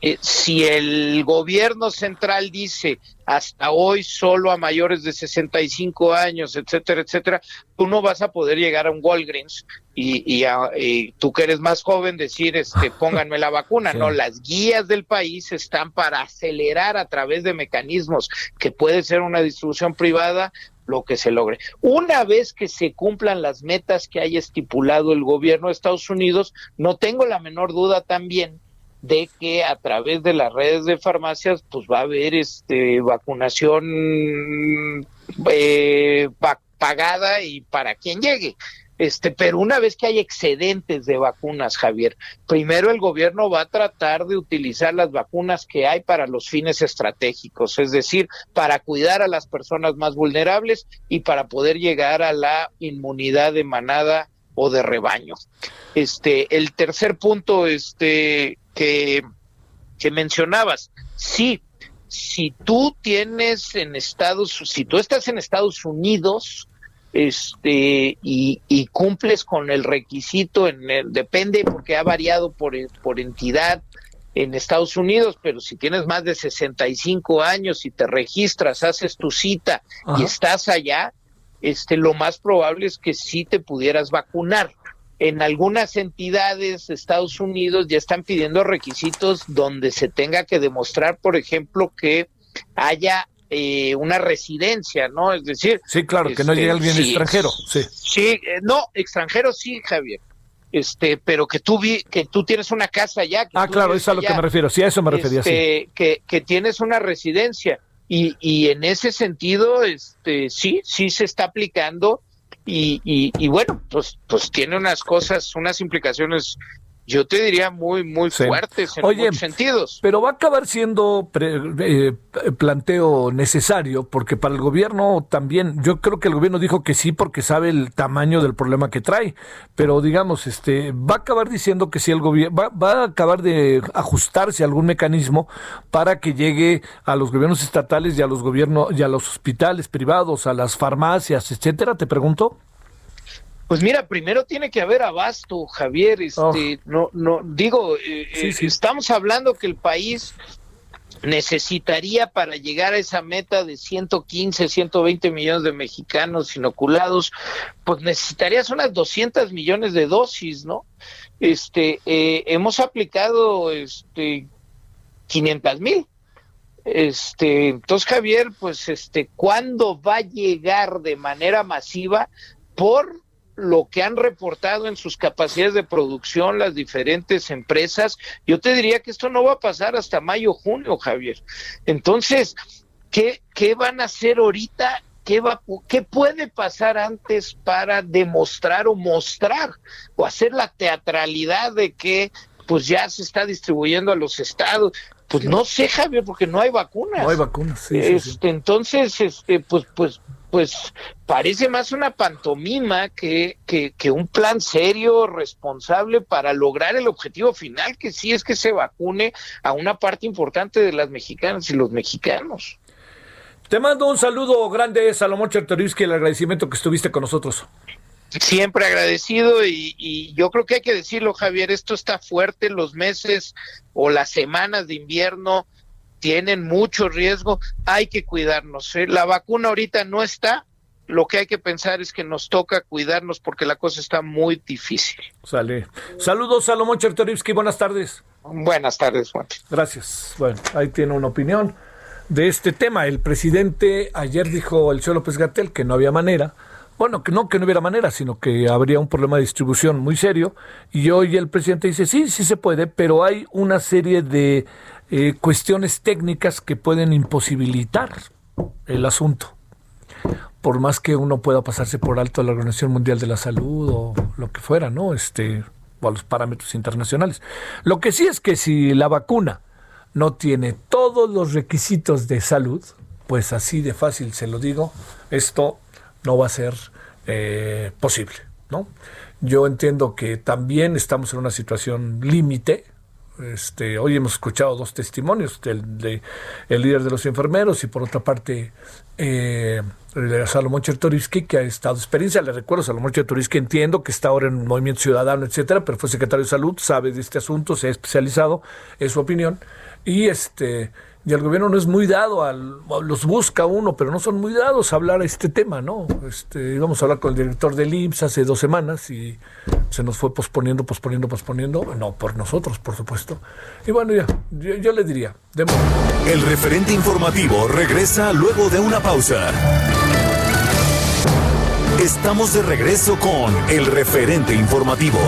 eh, si el gobierno central dice hasta hoy solo a mayores de 65 años, etcétera, etcétera, tú no vas a poder llegar a un Walgreens y, y, tú que eres más joven decir, este, pónganme la vacuna. No, las guías del país están para acelerar a través de mecanismos que puede ser una distribución privada lo que se logre. Una vez que se cumplan las metas que haya estipulado el gobierno de Estados Unidos, no tengo la menor duda también de que a través de las redes de farmacias pues va a haber este vacunación eh, pagada y para quien llegue. Este, pero una vez que hay excedentes de vacunas, Javier, primero el gobierno va a tratar de utilizar las vacunas que hay para los fines estratégicos, es decir, para cuidar a las personas más vulnerables y para poder llegar a la inmunidad de manada o de rebaño. Este, el tercer punto, este, que, que mencionabas. Sí, si tú tienes en Estados, si tú estás en Estados Unidos, este y, y cumples con el requisito en el, depende porque ha variado por, por entidad en Estados Unidos, pero si tienes más de 65 años y te registras, haces tu cita y estás allá, este lo más probable es que sí te pudieras vacunar en algunas entidades de Estados Unidos ya están pidiendo requisitos donde se tenga que demostrar, por ejemplo, que haya eh, una residencia, ¿no? Es decir... Sí, claro, que no llegue alguien extranjero, sí. Sí, eh, no, extranjero sí, Javier. Este, pero que tú vi, que tú tienes una casa ya. ah, claro, es a lo que me refiero, sí, a eso me refería, este, Que, que tienes una residencia. Y, y en ese sentido, este, sí, sí se está aplicando y, y, bueno, pues, pues tiene unas cosas, unas implicaciones yo te diría muy, muy fuertes en muchos sentidos. Pero va a acabar siendo eh, planteo necesario, porque para el gobierno también, yo creo que el gobierno dijo que sí porque sabe el tamaño del problema que trae, pero digamos, este, va a acabar diciendo que sí el gobierno, va, va a acabar de ajustarse algún mecanismo para que llegue a los gobiernos estatales y a los gobiernos y a los hospitales privados, a las farmacias, etcétera, te pregunto. Pues mira, primero tiene que haber abasto, Javier. Este, oh. no, no, digo, eh, eh, estamos hablando que el país necesitaría para llegar a esa meta de 115, 120 millones de mexicanos inoculados, pues necesitarías unas 200 millones de dosis, ¿no? Este, eh, hemos aplicado, este, 500 mil. Este, entonces Javier, pues, este, ¿cuándo va a llegar de manera masiva? Por lo que han reportado en sus capacidades de producción las diferentes empresas, yo te diría que esto no va a pasar hasta mayo, junio, Javier. Entonces, ¿qué, qué van a hacer ahorita? ¿Qué, va, ¿Qué puede pasar antes para demostrar o mostrar o hacer la teatralidad de que pues ya se está distribuyendo a los estados? Pues no sé, Javier, porque no hay vacunas. No hay vacunas, sí, este, Entonces, este, pues, pues, pues parece más una pantomima que, que, un plan serio, responsable para lograr el objetivo final, que sí es que se vacune a una parte importante de las mexicanas y los mexicanos. Te mando un saludo grande, Salomón Chertorivsky, el agradecimiento que estuviste con nosotros. Siempre agradecido y, y, yo creo que hay que decirlo, Javier, esto está fuerte, los meses o las semanas de invierno tienen mucho riesgo, hay que cuidarnos. ¿eh? La vacuna ahorita no está, lo que hay que pensar es que nos toca cuidarnos porque la cosa está muy difícil. Sale. Saludos, Salomón Chertorivsky, buenas tardes. Buenas tardes, Juan. Gracias. Bueno, ahí tiene una opinión de este tema. El presidente ayer dijo el señor López Gatel que no había manera. Bueno, que no que no hubiera manera, sino que habría un problema de distribución muy serio. Y hoy el presidente dice, sí, sí se puede, pero hay una serie de eh, cuestiones técnicas que pueden imposibilitar el asunto. Por más que uno pueda pasarse por alto a la Organización Mundial de la Salud o lo que fuera, ¿no? Este, o a los parámetros internacionales. Lo que sí es que si la vacuna no tiene todos los requisitos de salud, pues así de fácil se lo digo, esto no va a ser eh, posible, ¿no? Yo entiendo que también estamos en una situación límite. Este, hoy hemos escuchado dos testimonios del de, el líder de los enfermeros y por otra parte eh, Salomón Chertoriski, que ha estado experiencia. Le recuerdo, Salomón Chertoriski entiendo que está ahora en Movimiento Ciudadano, etcétera, pero fue secretario de Salud, sabe de este asunto, se ha especializado, es su opinión. Y este y el gobierno no es muy dado al los busca uno pero no son muy dados a hablar a este tema no este íbamos a hablar con el director del IMSS hace dos semanas y se nos fue posponiendo posponiendo posponiendo no por nosotros por supuesto. Y bueno ya yo, le diría el referente informativo regresa luego de una pausa. Estamos de regreso con el referente informativo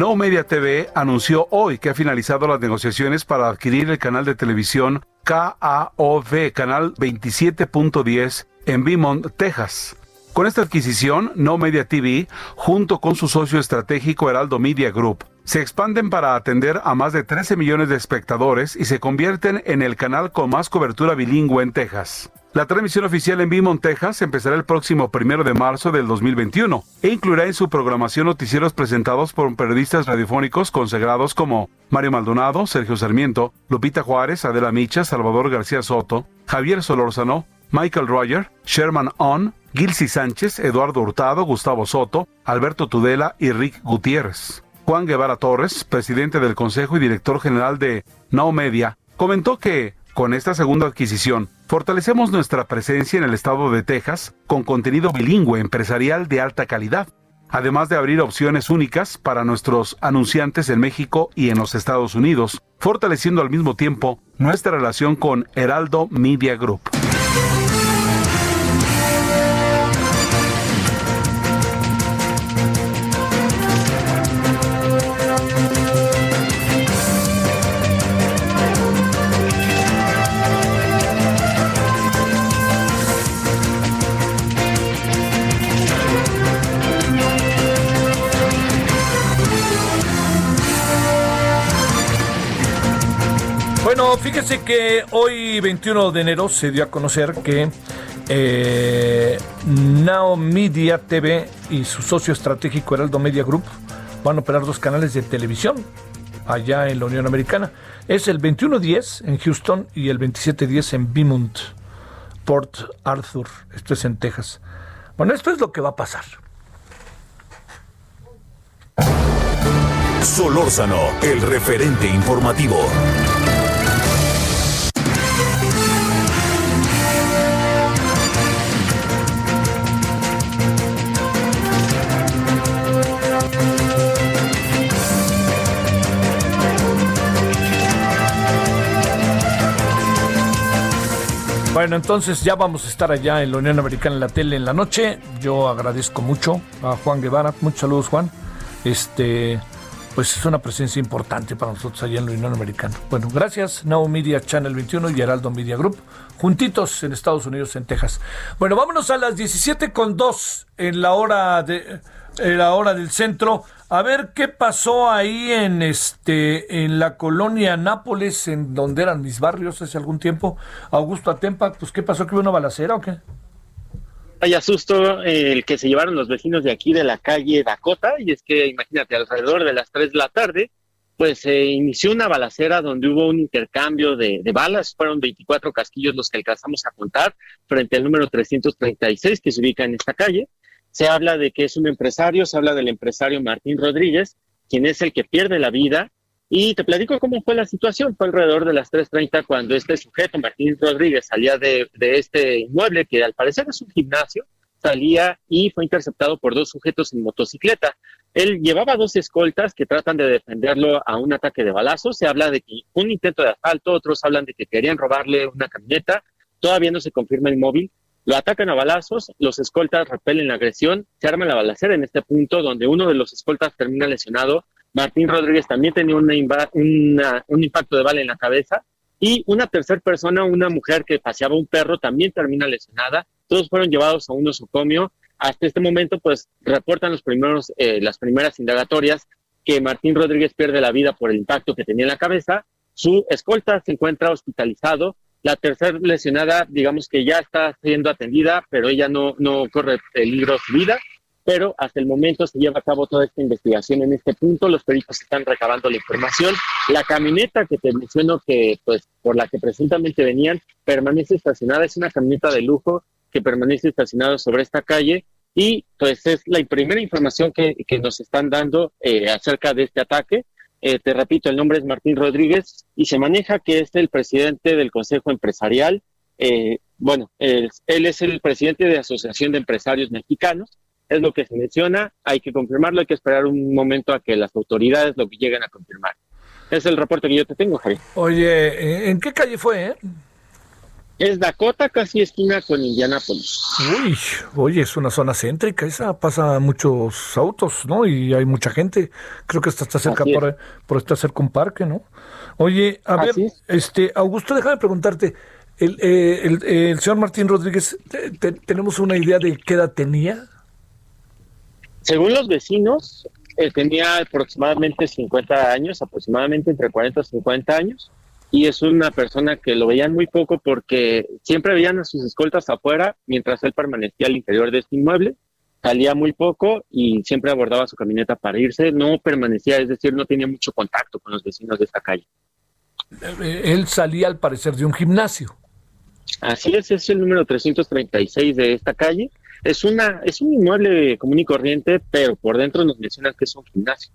No Media TV anunció hoy que ha finalizado las negociaciones para adquirir el canal de televisión KAOV, canal 27.10 en Beaumont, Texas. Con esta adquisición, No Media TV, junto con su socio estratégico Heraldo Media Group, se expanden para atender a más de 13 millones de espectadores y se convierten en el canal con más cobertura bilingüe en Texas. La transmisión oficial en Beaumont, Texas, empezará el próximo primero de marzo del 2021 e incluirá en su programación noticieros presentados por periodistas radiofónicos consagrados como Mario Maldonado, Sergio Sarmiento, Lupita Juárez, Adela Micha, Salvador García Soto, Javier Solórzano, Michael Roger, Sherman On, Gilsi Sánchez, Eduardo Hurtado, Gustavo Soto, Alberto Tudela y Rick Gutiérrez. Juan Guevara Torres, presidente del Consejo y director general de Now Media, comentó que con esta segunda adquisición, fortalecemos nuestra presencia en el estado de Texas con contenido bilingüe empresarial de alta calidad, además de abrir opciones únicas para nuestros anunciantes en México y en los Estados Unidos, fortaleciendo al mismo tiempo nuestra relación con Heraldo Media Group. Bueno, fíjese que hoy 21 de enero se dio a conocer que eh, Media TV y su socio estratégico Heraldo Media Group van a operar dos canales de televisión allá en la Unión Americana. Es el 2110 en Houston y el 2710 en Beaumont, Port Arthur. Esto es en Texas. Bueno, esto es lo que va a pasar. Solórzano, el referente informativo. Bueno, entonces ya vamos a estar allá en la Unión Americana en la tele en la noche. Yo agradezco mucho a Juan Guevara. Muchos saludos, Juan. Este, pues es una presencia importante para nosotros allá en la Unión Americana. Bueno, gracias, Now Media Channel 21 y Heraldo Media Group, juntitos en Estados Unidos, en Texas. Bueno, vámonos a las 17 con 2 en la hora de la hora del centro. A ver qué pasó ahí en este en la colonia Nápoles, en donde eran mis barrios hace algún tiempo. Augusto Atempa, pues qué pasó, que hubo una balacera o qué? Vaya susto eh, el que se llevaron los vecinos de aquí de la calle Dakota, y es que imagínate, alrededor de las 3 de la tarde, pues se inició una balacera donde hubo un intercambio de, de, balas, fueron 24 casquillos los que alcanzamos a contar frente al número 336 que se ubica en esta calle. Se habla de que es un empresario, se habla del empresario Martín Rodríguez, quien es el que pierde la vida Y te platico cómo fue la situación. Fue alrededor de las 3.30 cuando este sujeto, Martín Rodríguez, salía de, de este inmueble, que al parecer es un gimnasio, salía y fue interceptado por dos sujetos en motocicleta. Él llevaba dos escoltas que tratan de defenderlo a un ataque de balazos. Se habla de que un intento de asalto, otros hablan de que querían robarle una camioneta. Todavía no se confirma el móvil. Lo atacan a balazos, los escoltas repelen la agresión, se arma la balacera en este punto donde uno de los escoltas termina lesionado. Martín Rodríguez también tenía un impacto de bala en la cabeza y una tercera persona, una mujer que paseaba un perro, también termina lesionada. Todos fueron llevados a un nosocomio. Hasta este momento, pues reportan los primeros, eh, las primeras indagatorias que Martín Rodríguez pierde la vida por el impacto que tenía en la cabeza. Su escolta se encuentra hospitalizado la tercera lesionada, digamos que ya está siendo atendida, pero ella no, no corre peligro su vida. Pero hasta el momento se lleva a cabo toda esta investigación en este punto. Los peritos están recabando la información. La camioneta que te menciono que, pues, por la que presuntamente venían, permanece estacionada. Es una camioneta de lujo que permanece estacionada sobre esta calle y pues es la primera información que, que nos están dando eh, acerca de este ataque. Eh, te repito, el nombre es Martín Rodríguez y se maneja que es el presidente del Consejo Empresarial. Eh, bueno, él, es el presidente de Asociación de Empresarios Mexicanos. Es lo que se menciona. Hay que confirmarlo. Hay que esperar un momento a que las autoridades lo lleguen a confirmar. Es el reporte que yo te tengo, Javier. Oye, ¿en qué calle fue? Eh? Es Dakota, casi esquina con Indianapolis. Uy, oye, es una zona céntrica, esa pasa muchos autos, ¿no? Y hay mucha gente. Creo que está, está cerca por, por estar cerca un parque, ¿no? Oye, a ver, este, Augusto, déjame preguntarte, el, eh, el, señor Martín Rodríguez, ¿tenemos una idea de qué edad tenía? Según los vecinos, eh, tenía aproximadamente 50 años, aproximadamente entre 40 y 50 años y es una persona que lo veían muy poco porque siempre veían a sus escoltas afuera mientras él permanecía al interior de este inmueble, salía muy poco y siempre abordaba su camioneta para irse, no permanecía, es decir, no tenía mucho contacto con los vecinos de esta calle. Eh, él salía al parecer de un gimnasio. Así es, es el número 336 de esta calle. Es una es un inmueble común y corriente, pero por dentro nos mencionan que es un gimnasio.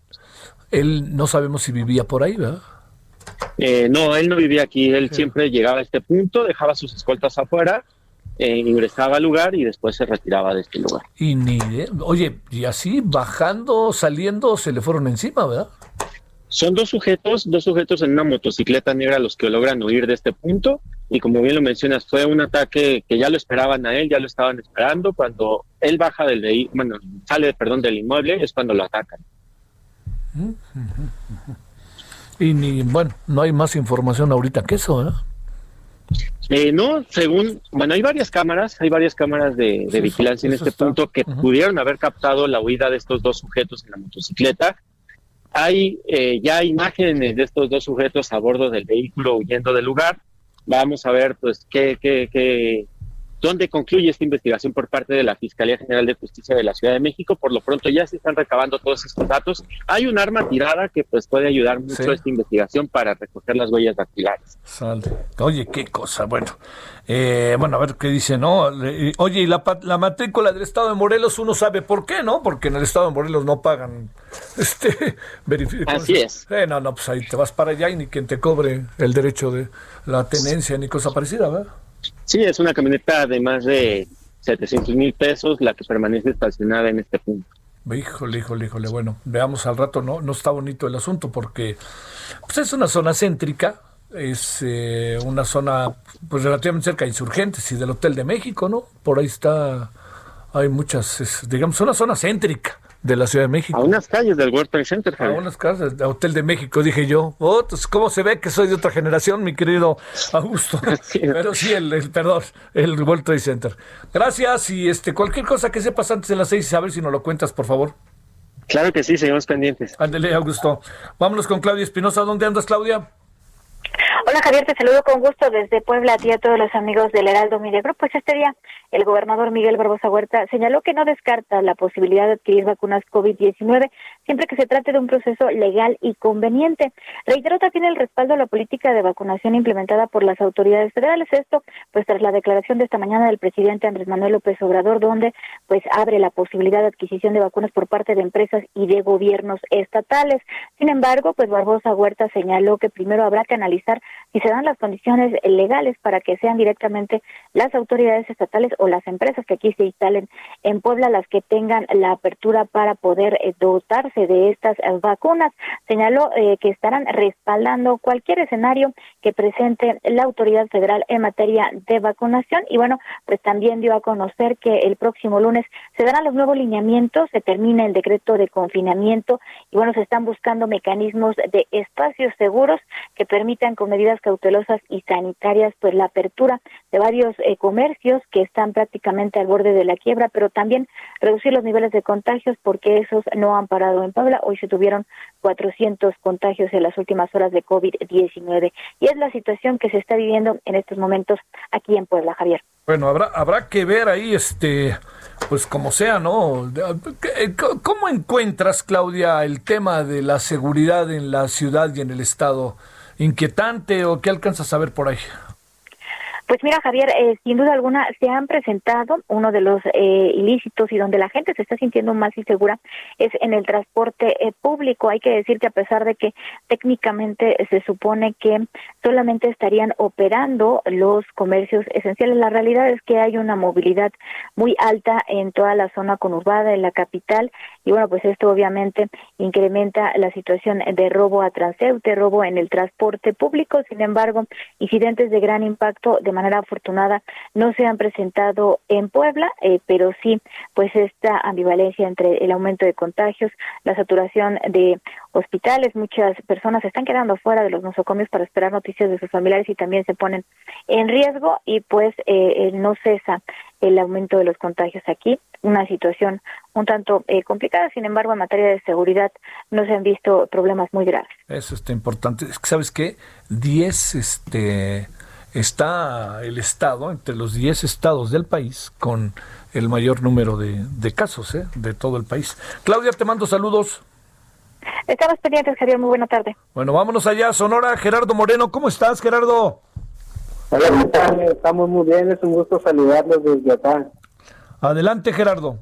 Él no sabemos si vivía por ahí, ¿verdad? Eh, no, él no vivía aquí, él siempre llegaba a este punto, dejaba sus escoltas afuera, eh, ingresaba al lugar y después se retiraba de este lugar. Y ni, oye, y así bajando, saliendo, se le fueron encima, ¿verdad? Son dos sujetos, dos sujetos en una motocicleta negra los que logran huir de este punto y como bien lo mencionas, fue un ataque que ya lo esperaban a él, ya lo estaban esperando. Cuando él baja del vehículo, bueno, sale, perdón, del inmueble, es cuando lo atacan. Y ni, bueno, no hay más información ahorita que eso, ¿no? Eh, no, según, bueno, hay varias cámaras, hay varias cámaras de, vigilancia en este punto que pudieron haber captado la huida de estos dos sujetos en la motocicleta. Hay eh, ya imágenes de estos dos sujetos a bordo del vehículo huyendo del lugar. Vamos a ver, pues, qué, qué, qué, ¿Dónde concluye esta investigación por parte de la Fiscalía General de Justicia de la Ciudad de México? Por lo pronto ya se están recabando todos estos datos. Hay un arma tirada que pues puede ayudar mucho a esta investigación para recoger las huellas dactilares. Oye, qué cosa. Bueno, eh, bueno, a ver qué dice, ¿no? Oye, y la, la matrícula del Estado de Morelos, uno sabe por qué, ¿no? Porque en el Estado de Morelos no pagan este Así es. Eh, no, no, pues ahí te vas para allá y ni quien te cobre el derecho de la tenencia ni cosa parecida, ¿verdad? Sí, es una camioneta de más de 700 mil pesos la que permanece estacionada en este punto. Híjole, híjole, híjole. Bueno, veamos al rato, no, no está bonito el asunto porque pues es una zona céntrica, es eh, una zona pues relativamente cerca de Insurgentes y del Hotel de México, ¿no? Por ahí está, hay muchas, digamos, una zona céntrica de la Ciudad de México. A unas calles del World Trade Center. A unas calles del Hotel de México, dije yo. Oh, pues, ¿Cómo se ve que soy de otra generación, mi querido Augusto? Pero sí, el, perdón, el World Trade Center. Gracias y este cualquier cosa que sepas antes de las seis, a ver si nos lo cuentas, por favor. Claro que sí, seguimos pendientes. Ándele, Augusto. Vámonos con Claudia Espinosa. ¿Dónde andas, Claudia? Hola Javier, te saludo con gusto desde Puebla a ti a todos los amigos del Heraldo Media. Pues este día el gobernador Miguel Barbosa Huerta señaló que no descarta la posibilidad de adquirir vacunas COVID-19 siempre que se trate de un proceso legal y conveniente. Reiteró también el respaldo a la política de vacunación implementada por las autoridades federales. Esto, pues, tras la declaración de esta mañana del presidente Andrés Manuel López Obrador, donde, pues, abre la posibilidad de adquisición de vacunas por parte de empresas y de gobiernos estatales. Sin embargo, pues, Barbosa Huerta señaló que primero habrá que analizar si se dan las condiciones legales para que sean directamente las autoridades estatales o las empresas que aquí se instalen en Puebla las que tengan la apertura para poder eh, de estas eh, vacunas. Señaló eh, que estarán respaldando cualquier escenario que presente la autoridad federal en materia de vacunación y bueno, pues también dio a conocer que el próximo lunes se darán los nuevos lineamientos, se termina el decreto de confinamiento y bueno, se están buscando mecanismos de espacios seguros que permitan con medidas cautelosas y sanitarias pues la apertura de varios eh, comercios que están prácticamente al borde de la quiebra, pero también reducir los niveles de contagios porque esos no han parado en Puebla. Hoy se tuvieron 400 contagios en las últimas horas de COVID-19 y es la situación que se está viviendo en estos momentos aquí en Puebla, Javier. Bueno, habrá habrá que ver ahí este pues como sea, ¿no? ¿Cómo encuentras, Claudia, el tema de la seguridad en la ciudad y en el estado? ¿Inquietante o qué alcanzas a ver por ahí? Pues mira, Javier, eh, sin duda alguna se han presentado uno de los eh, ilícitos y donde la gente se está sintiendo más insegura es en el transporte eh, público. Hay que decir que a pesar de que técnicamente se supone que solamente estarían operando los comercios esenciales, la realidad es que hay una movilidad muy alta en toda la zona conurbada, en la capital, y bueno, pues esto obviamente incrementa la situación de robo a transeúnte, robo en el transporte público. Sin embargo, incidentes de gran impacto de manera afortunada no se han presentado en Puebla, eh, pero sí, pues esta ambivalencia entre el aumento de contagios, la saturación de hospitales, muchas personas se están quedando fuera de los nosocomios para esperar noticias de sus familiares y también se ponen en riesgo y pues eh, no cesa el aumento de los contagios aquí, una situación un tanto eh, complicada, sin embargo en materia de seguridad no se han visto problemas muy graves. Eso está importante, ¿sabes qué? 10 este está el estado, entre los 10 estados del país, con el mayor número de, casos ¿eh? de todo el país. Claudia, te mando saludos. Estamos pendientes, Javier. Muy buena tarde. Bueno, vámonos allá, Sonora. Gerardo Moreno, ¿cómo estás, Gerardo? Hola, estamos muy bien. Es un gusto saludarlos desde acá. Adelante, Gerardo.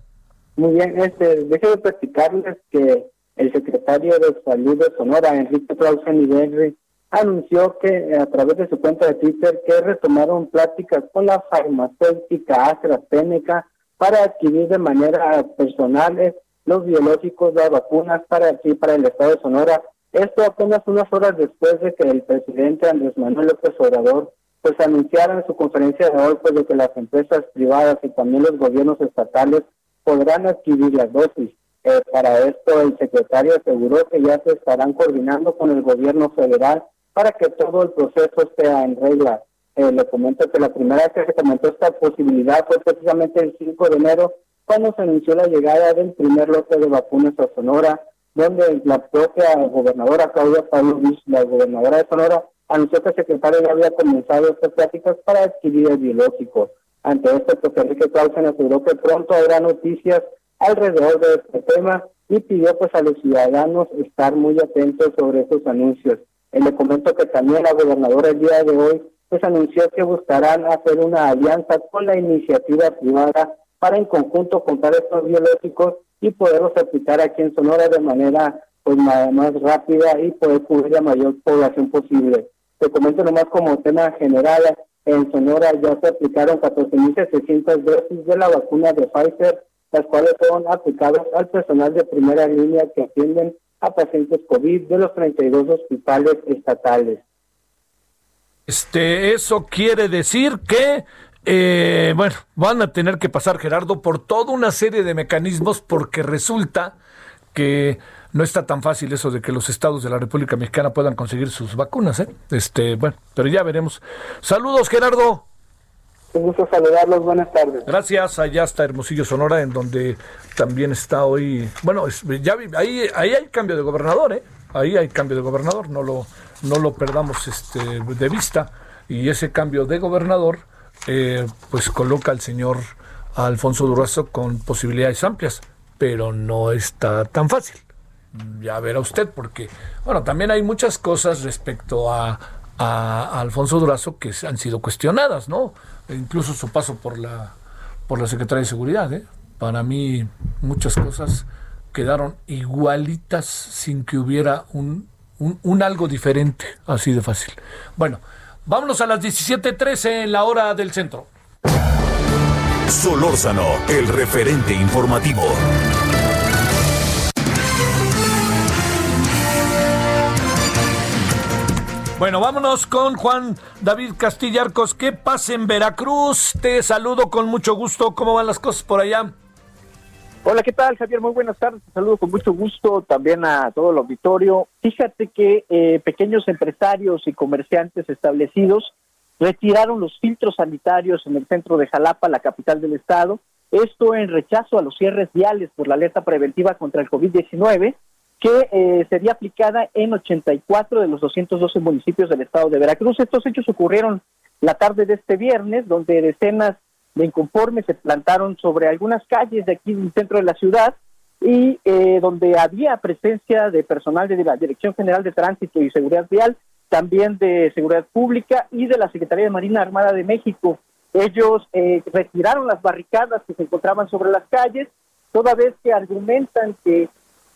Muy bien, este, déjenme platicarles que el secretario de Salud de Sonora, Enrique Clausen y Henry, anunció que eh, a través de su cuenta de Twitter que retomaron pláticas con la farmacéutica AstraZeneca para adquirir de manera personal los biológicos, las vacunas para aquí, para el estado de Sonora. Esto apenas unas horas después de que el presidente Andrés Manuel López Obrador pues anunciara en su conferencia de hoy pues, de que las empresas privadas y también los gobiernos estatales podrán adquirir las dosis. Eh, para esto el secretario aseguró que ya se estarán coordinando con el gobierno federal para que todo el proceso esté en regla. Eh, le comento que la primera vez que se comentó esta posibilidad fue precisamente el 5 de enero, cuando se anunció la llegada del primer lote de vacunas a Sonora, donde la propia gobernadora Claudia Pablo la gobernadora de Sonora, anunció que el secretario ya había comenzado estas prácticas para adquirir el biológico. Ante esto, pues Enrique Clausen aseguró que pronto habrá noticias alrededor de este tema y pidió pues a los ciudadanos estar muy atentos sobre estos anuncios. Le comento que también la gobernadora el día de hoy pues anunció que buscarán hacer una alianza con la iniciativa privada para en conjunto comprar estos biológicos y poderlos aplicar aquí en Sonora de manera pues más, rápida y poder cubrir la mayor población posible. Te comento nomás como tema general, en Sonora ya se aplicaron 14.700 dosis de la vacuna de Pfizer, las cuales fueron aplicadas al personal de primera línea que atienden a pacientes COVID de los 32 hospitales estatales. Este, eso quiere decir que, eh, bueno, van a tener que pasar, Gerardo, por toda una serie de mecanismos porque resulta que no está tan fácil eso de que los estados de la República Mexicana puedan conseguir sus vacunas, ¿eh? Este, bueno, pero ya veremos. Saludos, Gerardo. Un gusto saludarlos, buenas tardes. Gracias, allá está Hermosillo Sonora, en donde también está hoy, bueno, ya ahí, ahí hay cambio de gobernador, ¿eh? Ahí hay cambio de gobernador, no lo, no lo perdamos este, de vista. Y ese cambio de gobernador, eh, pues coloca al señor Alfonso Durazo con posibilidades amplias, pero no está tan fácil. ya verá usted, porque, bueno, también hay muchas cosas respecto a, Alfonso Durazo que han sido cuestionadas, ¿no? E incluso su paso por la, por la Secretaría de Seguridad, ¿eh? Para mí muchas cosas quedaron igualitas sin que hubiera un, un, un algo diferente, así de fácil. Bueno, vámonos a las 17.13 en la hora del centro. Solórzano, el referente informativo. Bueno, vámonos con Juan David Castillarcos. ¿Qué pasa en Veracruz? Te saludo con mucho gusto. ¿Cómo van las cosas por allá? Hola, ¿qué tal, Javier? Muy buenas tardes. Te saludo con mucho gusto también a todo el auditorio. Fíjate que eh, pequeños empresarios y comerciantes establecidos retiraron los filtros sanitarios en el centro de Jalapa, la capital del estado. Esto en rechazo a los cierres viales por la alerta preventiva contra el COVID-19 que eh, sería aplicada en 84 de los 212 municipios del estado de Veracruz. Estos hechos ocurrieron la tarde de este viernes, donde decenas de inconformes se plantaron sobre algunas calles de aquí del centro de la ciudad y eh, donde había presencia de personal de la Dirección General de Tránsito y Seguridad Vial, también de Seguridad Pública y de la Secretaría de Marina Armada de México. Ellos eh, retiraron las barricadas que se encontraban sobre las calles, toda vez que argumentan que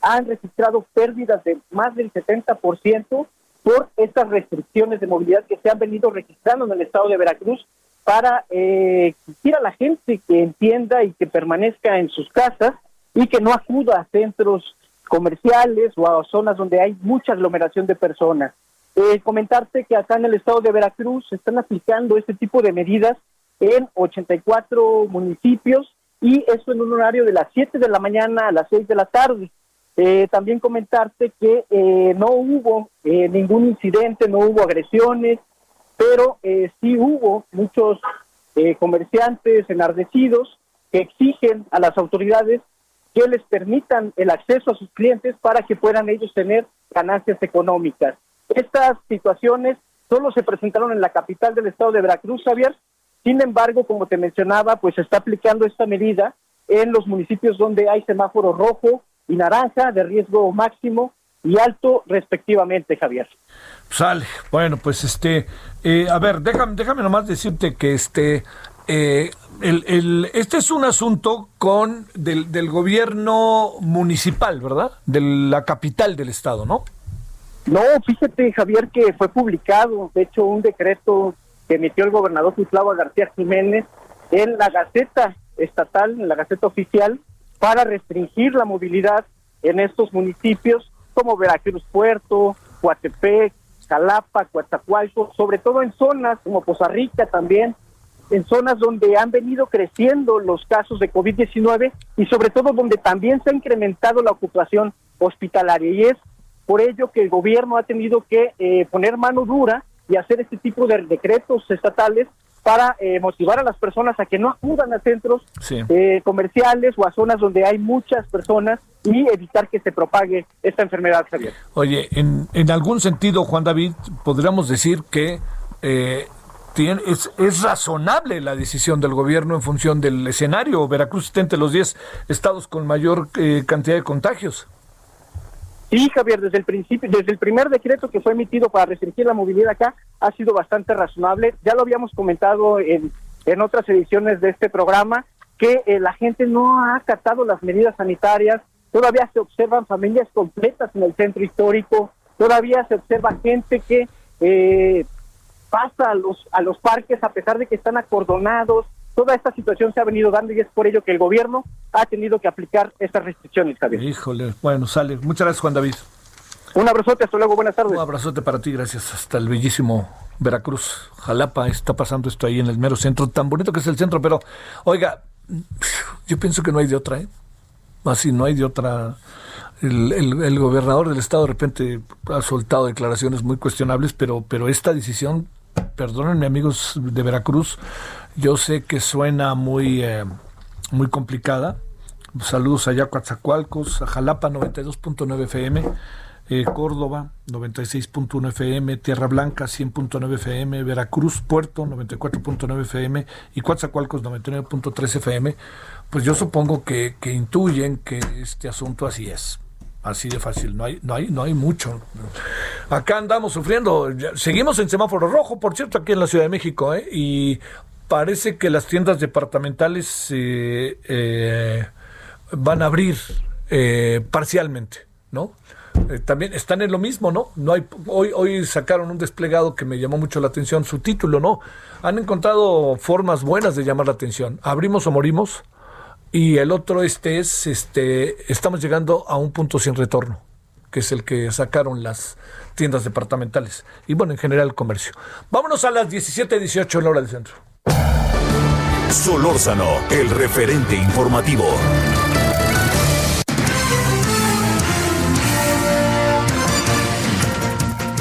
han registrado pérdidas de más del 70% por estas restricciones de movilidad que se han venido registrando en el estado de Veracruz para eh, exigir a la gente que entienda y que permanezca en sus casas y que no acuda a centros comerciales o a zonas donde hay mucha aglomeración de personas. Eh, comentarte que acá en el estado de Veracruz se están aplicando este tipo de medidas en 84 municipios y eso en un horario de las 7 de la mañana a las 6 de la tarde. Eh, también comentarte que eh, no hubo eh, ningún incidente, no hubo agresiones, pero sí hubo muchos comerciantes enardecidos que exigen a las autoridades que les permitan el acceso a sus clientes para que puedan ellos tener ganancias económicas. Estas situaciones solo se presentaron en la capital del estado de Veracruz, Javier. Sin embargo, como te mencionaba, pues se está aplicando esta medida en los municipios donde hay semáforo rojo y naranja de riesgo máximo y alto respectivamente, Javier. Sale. Bueno, pues este, eh, a ver, déjame, déjame nomás decirte que este, eh, el, el, este es un asunto con del, del gobierno municipal, ¿verdad? De la capital del estado, ¿no? No, fíjate, Javier, que fue publicado, de hecho, un decreto que emitió el gobernador Cuitlava García Jiménez en la Gaceta Estatal, en la Gaceta Oficial, para restringir la movilidad en estos municipios como Veracruz Puerto, Coatepec, Jalapa, Coatzacoalcos, sobre todo en zonas como Poza Rica también, en zonas donde han venido creciendo los casos de COVID-19 y sobre todo donde también se ha incrementado la ocupación hospitalaria. Y es por ello que el gobierno ha tenido que eh, poner mano dura y hacer este tipo de decretos estatales para eh, motivar a las personas a que no acudan a centros eh, comerciales o a zonas donde hay muchas personas y evitar que se propague esta enfermedad, Javier. Oye, en, en algún sentido, Juan David, podríamos decir que eh, tiene, es, es, razonable la decisión del gobierno en función del escenario. Veracruz está entre los 10 estados con mayor cantidad de contagios. Sí, Javier, desde el principio, desde el primer decreto que fue emitido para restringir la movilidad acá, ha sido bastante razonable. Ya lo habíamos comentado en, en otras ediciones de este programa, que eh, la gente no ha acatado las medidas sanitarias, todavía se observan familias completas en el centro histórico, todavía se observa gente que eh, pasa a los, a los parques a pesar de que están acordonados, toda esta situación se ha venido dando y es por ello que el gobierno ha tenido que aplicar estas restricciones, Javier. Híjole, bueno, sale. Muchas gracias, Juan David. Un abrazote, hasta luego, buenas tardes. Un abrazote para ti, gracias. Hasta el bellísimo Veracruz, Jalapa, está pasando esto ahí en el mero centro, tan bonito que es el centro, pero oiga, yo pienso que no hay de otra, ¿eh? Así, no hay de otra. El, el, el, gobernador del estado de repente ha soltado declaraciones muy cuestionables, pero, pero esta decisión, perdónenme amigos de Veracruz, yo sé que suena muy, eh, muy complicada. Saludos a Coatzacoalcos, a Jalapa 92.9 FM, eh, Córdoba 96.1 FM, Tierra Blanca 100.9 FM, Veracruz, Puerto 94.9 FM y Coatzacoalcos 99.3 FM. Pues yo supongo que, que intuyen que este asunto así es Así de fácil, no hay, no hay, no hay mucho. Acá andamos sufriendo, seguimos en semáforo rojo, por cierto, aquí en la Ciudad de México, ¿eh? y parece que las tiendas departamentales eh, eh, van a abrir eh, parcialmente, ¿no? también están en lo mismo, ¿no? No hay hoy hoy sacaron un desplegado que me llamó mucho la atención, su título, ¿no? Han encontrado formas buenas de llamar la atención. Abrimos o morimos y el otro este es este estamos llegando a un punto sin retorno, que es el que sacaron las tiendas departamentales y bueno, en general el comercio. Vámonos a las 17:18 en la hora del centro. Solórzano, el referente informativo.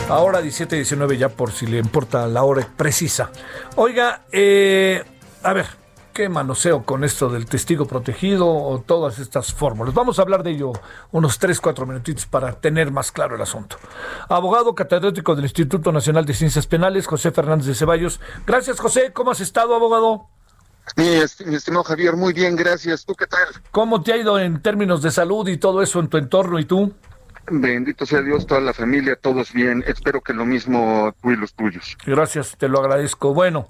Ahora 17-19 ya por si le importa la hora precisa. Oiga, eh, a ver, ¿qué manoseo con esto del testigo protegido o todas estas fórmulas? Vamos a hablar de ello unos 3-4 minutitos para tener más claro el asunto. Abogado catedrático del Instituto Nacional de Ciencias Penales, José Fernández de Ceballos. Gracias, José. ¿Cómo has estado, abogado? Mi, estimado Javier, muy bien, gracias. ¿Tú qué tal? ¿Cómo te ha ido en términos de salud y todo eso en tu entorno y tú? Bendito sea Dios, toda la familia, todos bien. Espero que lo mismo tú y los tuyos. Gracias, te lo agradezco. Bueno,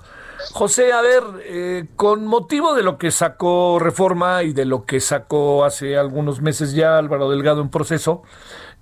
José, a ver, eh, con motivo de lo que sacó Reforma y de lo que sacó hace algunos meses ya Álvaro Delgado en proceso,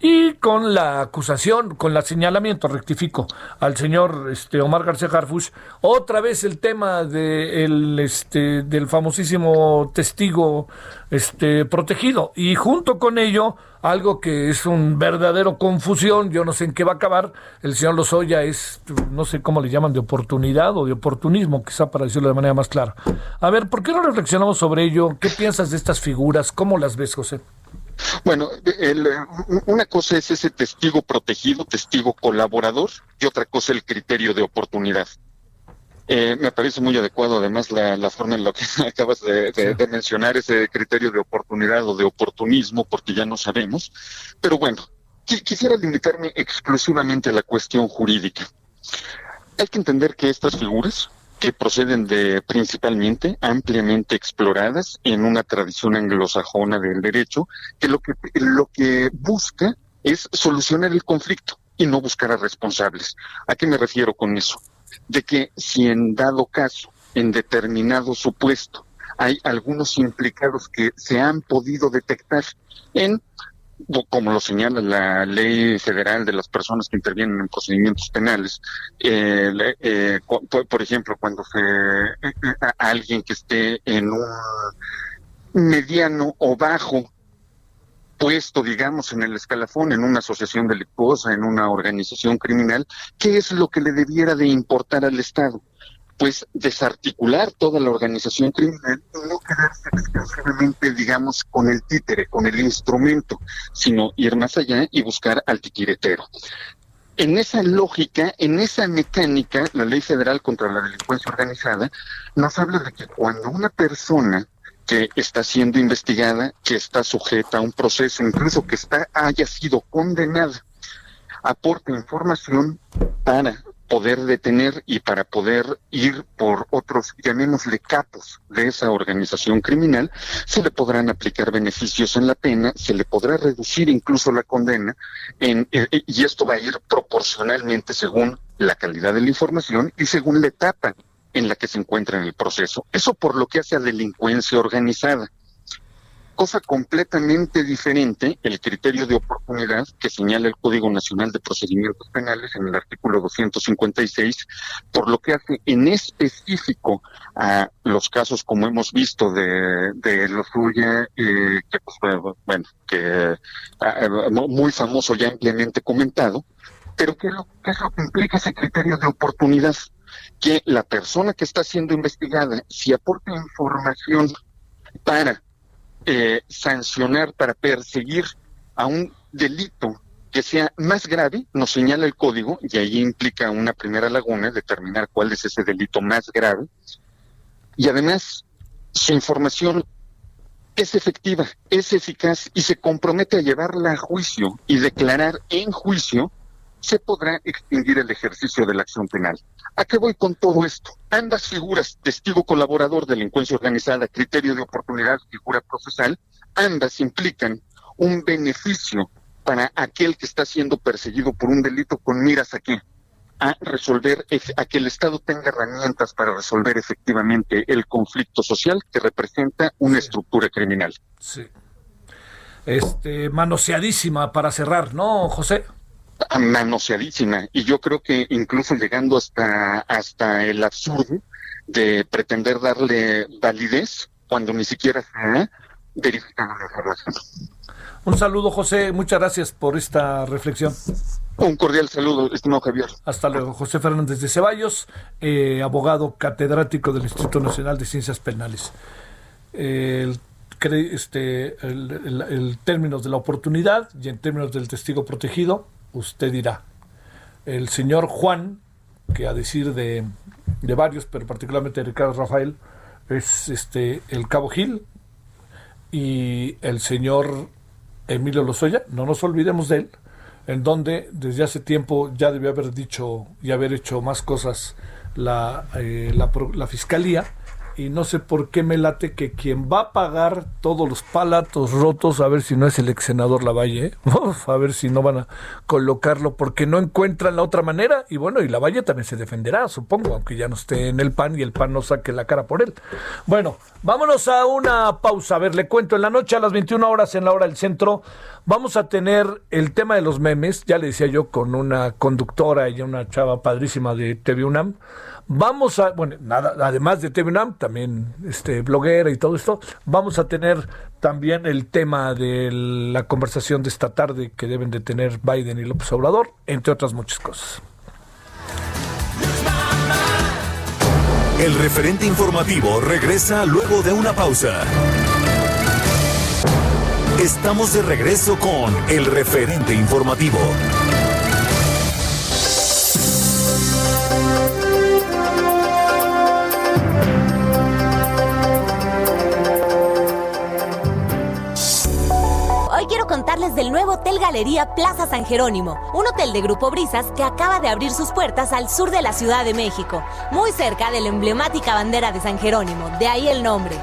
y con la acusación, con el señalamiento, rectifico, al señor este, Omar García Harfush, otra vez el tema de el, este, del famosísimo testigo este, protegido. Y junto con ello, algo que es un verdadero confusión, yo no sé en qué va a acabar, el señor Lozoya es, no sé cómo le llaman, de oportunidad o de oportunismo, quizá para decirlo de manera más clara. A ver, ¿por qué no reflexionamos sobre ello? ¿Qué piensas de estas figuras? ¿Cómo las ves, José? Bueno, una cosa es ese testigo protegido, testigo colaborador, y otra cosa el criterio de oportunidad. Eh, me parece muy adecuado además la, forma en la que acabas de, mencionar ese criterio de oportunidad o de oportunismo, porque ya no sabemos. Pero bueno, quisiera limitarme exclusivamente a la cuestión jurídica. Hay que entender que estas figuras que proceden de principalmente ampliamente exploradas en una tradición anglosajona del derecho, que lo que lo que busca es solucionar el conflicto y no buscar a responsables. ¿A qué me refiero con eso? De que si en dado caso, en determinado supuesto, hay algunos implicados que se han podido detectar en como lo señala la ley federal de las personas que intervienen en procedimientos penales, eh, eh, por, ejemplo, cuando se eh, alguien que esté en un mediano o bajo puesto, digamos, en el escalafón, en una asociación delictuosa, en una organización criminal, ¿qué es lo que le debiera de importar al Estado? Pues desarticular toda la organización criminal y no quedarse exclusivamente, digamos, con el títere, con el instrumento, sino ir más allá y buscar al titiretero. En esa lógica, en esa mecánica, la ley federal contra la delincuencia organizada nos habla de que cuando una persona que está siendo investigada, que está sujeta a un proceso, incluso que está haya sido condenada, aporta información para poder detener y para poder ir por otros, llamémosle capos de esa organización criminal, se le podrán aplicar beneficios en la pena, se le podrá reducir incluso la condena, en, eh, eh, y esto va a ir proporcionalmente según la calidad de la información y según la etapa en la que se encuentra en el proceso. Eso por lo que hace a delincuencia organizada. Cosa completamente diferente, el criterio de oportunidad que señala el Código Nacional de Procedimientos Penales en el artículo 256, por lo que hace en específico a los casos como hemos visto de, de lo suya, eh, que pues, bueno, que ah, muy famoso ya ampliamente comentado, pero ¿qué lo, ¿qué es lo que implica ese criterio de oportunidad? Que la persona que está siendo investigada, si aporta información para eh, sancionar, para perseguir a un delito que sea más grave, nos señala el código, y ahí implica una primera laguna, determinar cuál es ese delito más grave, y además su información es efectiva, es eficaz y se compromete a llevarla a juicio y declarar en juicio se podrá extinguir el ejercicio de la acción penal. ¿A qué voy con todo esto? Ambas figuras, testigo colaborador, delincuencia organizada, criterio de oportunidad, figura procesal, ambas implican un beneficio para aquel que está siendo perseguido por un delito con miras aquí a resolver, a que el Estado tenga herramientas para resolver efectivamente el conflicto social que representa una estructura criminal. Sí. Este, manoseadísima para cerrar, ¿no, José? Manoseadísima. Y yo creo que incluso llegando hasta, hasta el absurdo de pretender darle validez cuando ni siquiera se ha verificado la información. Un saludo, José. Muchas gracias por esta reflexión. Un cordial saludo, estimado Javier. Hasta luego. José Fernández de Ceballos, eh, abogado catedrático del Instituto Nacional de Ciencias Penales. El, este, el, términos de la oportunidad y en términos del testigo protegido, usted dirá. El señor Juan, que a decir de, de varios, pero particularmente de Ricardo Rafael, es este el Cabo Gil y el señor Emilio Lozoya, no nos olvidemos de él, en donde desde hace tiempo ya debió haber dicho y haber hecho más cosas la, eh, la, la fiscalía y no sé por qué me late que quien va a pagar todos los palatos rotos, a ver si no es el ex senador Lavalle, ¿eh? a ver si no van a colocarlo porque no encuentran la otra manera y bueno, y Lavalle también se defenderá, supongo, aunque ya no esté en el PAN y el PAN no saque la cara por él. Bueno, vámonos a una pausa, a ver, le cuento, en la noche a las 21 horas en la hora del centro vamos a tener el tema de los memes, ya le decía yo, con una conductora y una chava padrísima de TV UNAM Vamos a, bueno, nada, además de TV también este, bloguera y todo esto, vamos a tener también el tema de la conversación de esta tarde que deben de tener Biden y López Obrador, entre otras muchas cosas. El referente informativo regresa luego de una pausa. Estamos de regreso con el referente informativo. Del nuevo Hotel Galería Plaza San Jerónimo, un hotel de Grupo Brisas que acaba de abrir sus puertas al sur de la Ciudad de México, muy cerca de la emblemática bandera de San Jerónimo, de ahí el nombre.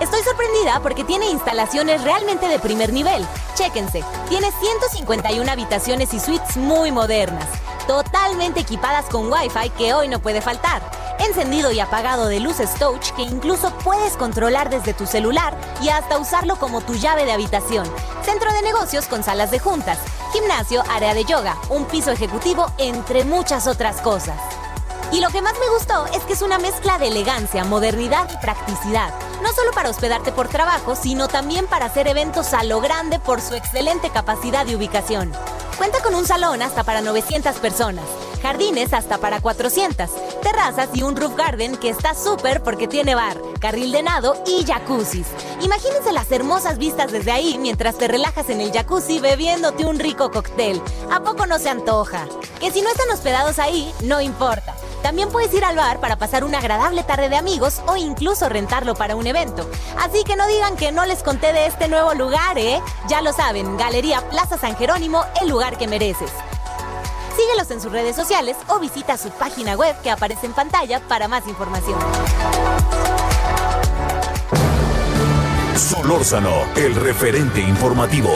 Estoy sorprendida porque tiene instalaciones realmente de primer nivel. Chéquense, tiene 151 habitaciones y suites muy modernas, totalmente equipadas con Wi-Fi que hoy no puede faltar encendido y apagado de luces touch que incluso puedes controlar desde tu celular y hasta usarlo como tu llave de habitación. Centro de negocios con salas de juntas, gimnasio, área de yoga, un piso ejecutivo, entre muchas otras cosas. Y lo que más me gustó es que es una mezcla de elegancia, modernidad y practicidad. No solo para hospedarte por trabajo, sino también para hacer eventos a lo grande por su excelente capacidad de ubicación. Cuenta con un salón hasta para 900 personas jardines hasta para 400, terrazas y un roof garden que está súper porque tiene bar, carril de nado y jacuzzis. Imagínense las hermosas vistas desde ahí mientras te relajas en el jacuzzi bebiéndote un rico cóctel. ¿A poco no se antoja? Que si no están hospedados ahí, no importa. También puedes ir al bar para pasar una agradable tarde de amigos o incluso rentarlo para un evento. Así que no digan que no les conté de este nuevo lugar, ¿eh? Ya lo saben, Galería Plaza San Jerónimo, el lugar que mereces. Síguelos en sus redes sociales o visita su página web que aparece en pantalla para más información. Solórzano, el referente informativo.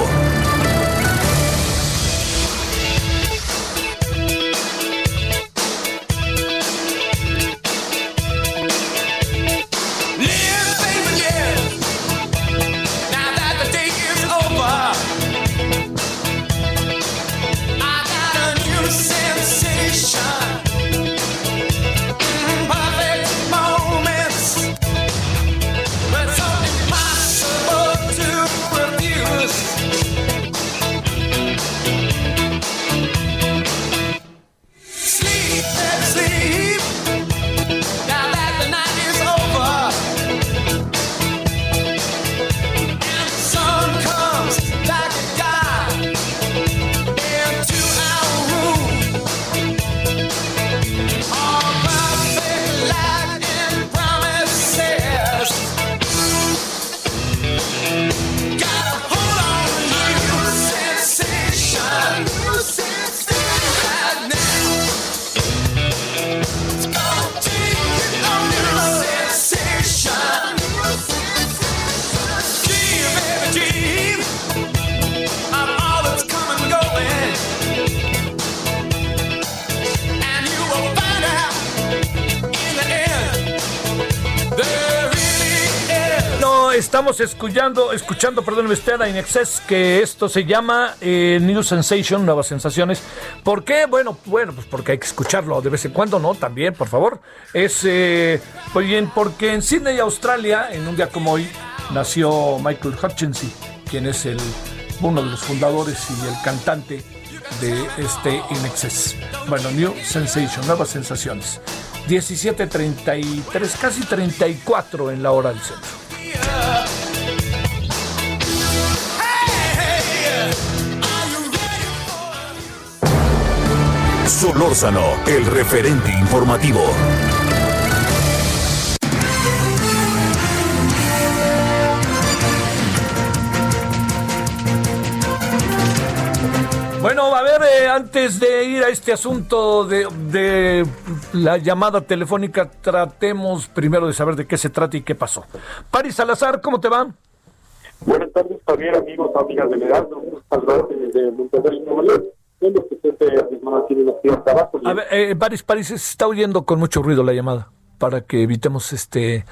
Escuchando, escuchando, perdón, usted a Inexcess, que esto se llama eh, New Sensation, Nuevas Sensaciones. ¿Por qué? Bueno, bueno, pues porque hay que escucharlo de vez en cuando, ¿no? También, por favor. Es, eh, pues bien, porque en Sydney, Australia, en un día como hoy, nació Michael Hutchinson, quien es el, uno de los fundadores y el cantante de este Inexcess. Bueno, New Sensation, Nuevas Sensaciones. 17.33, casi 34 en la hora del centro. Solórzano, el referente informativo. Bueno, a ver, eh, antes de ir a este asunto de, de, la llamada telefónica, tratemos primero de saber de qué se trata y qué pasó. Paris Salazar, ¿cómo te va? Buenas tardes, Javier, amigos, amigas del Heraldo. Saludarte desde Monterrey, Nuevo León. A ver, eh, Paris, Paris, se está oyendo con mucho ruido la llamada para que evitemos este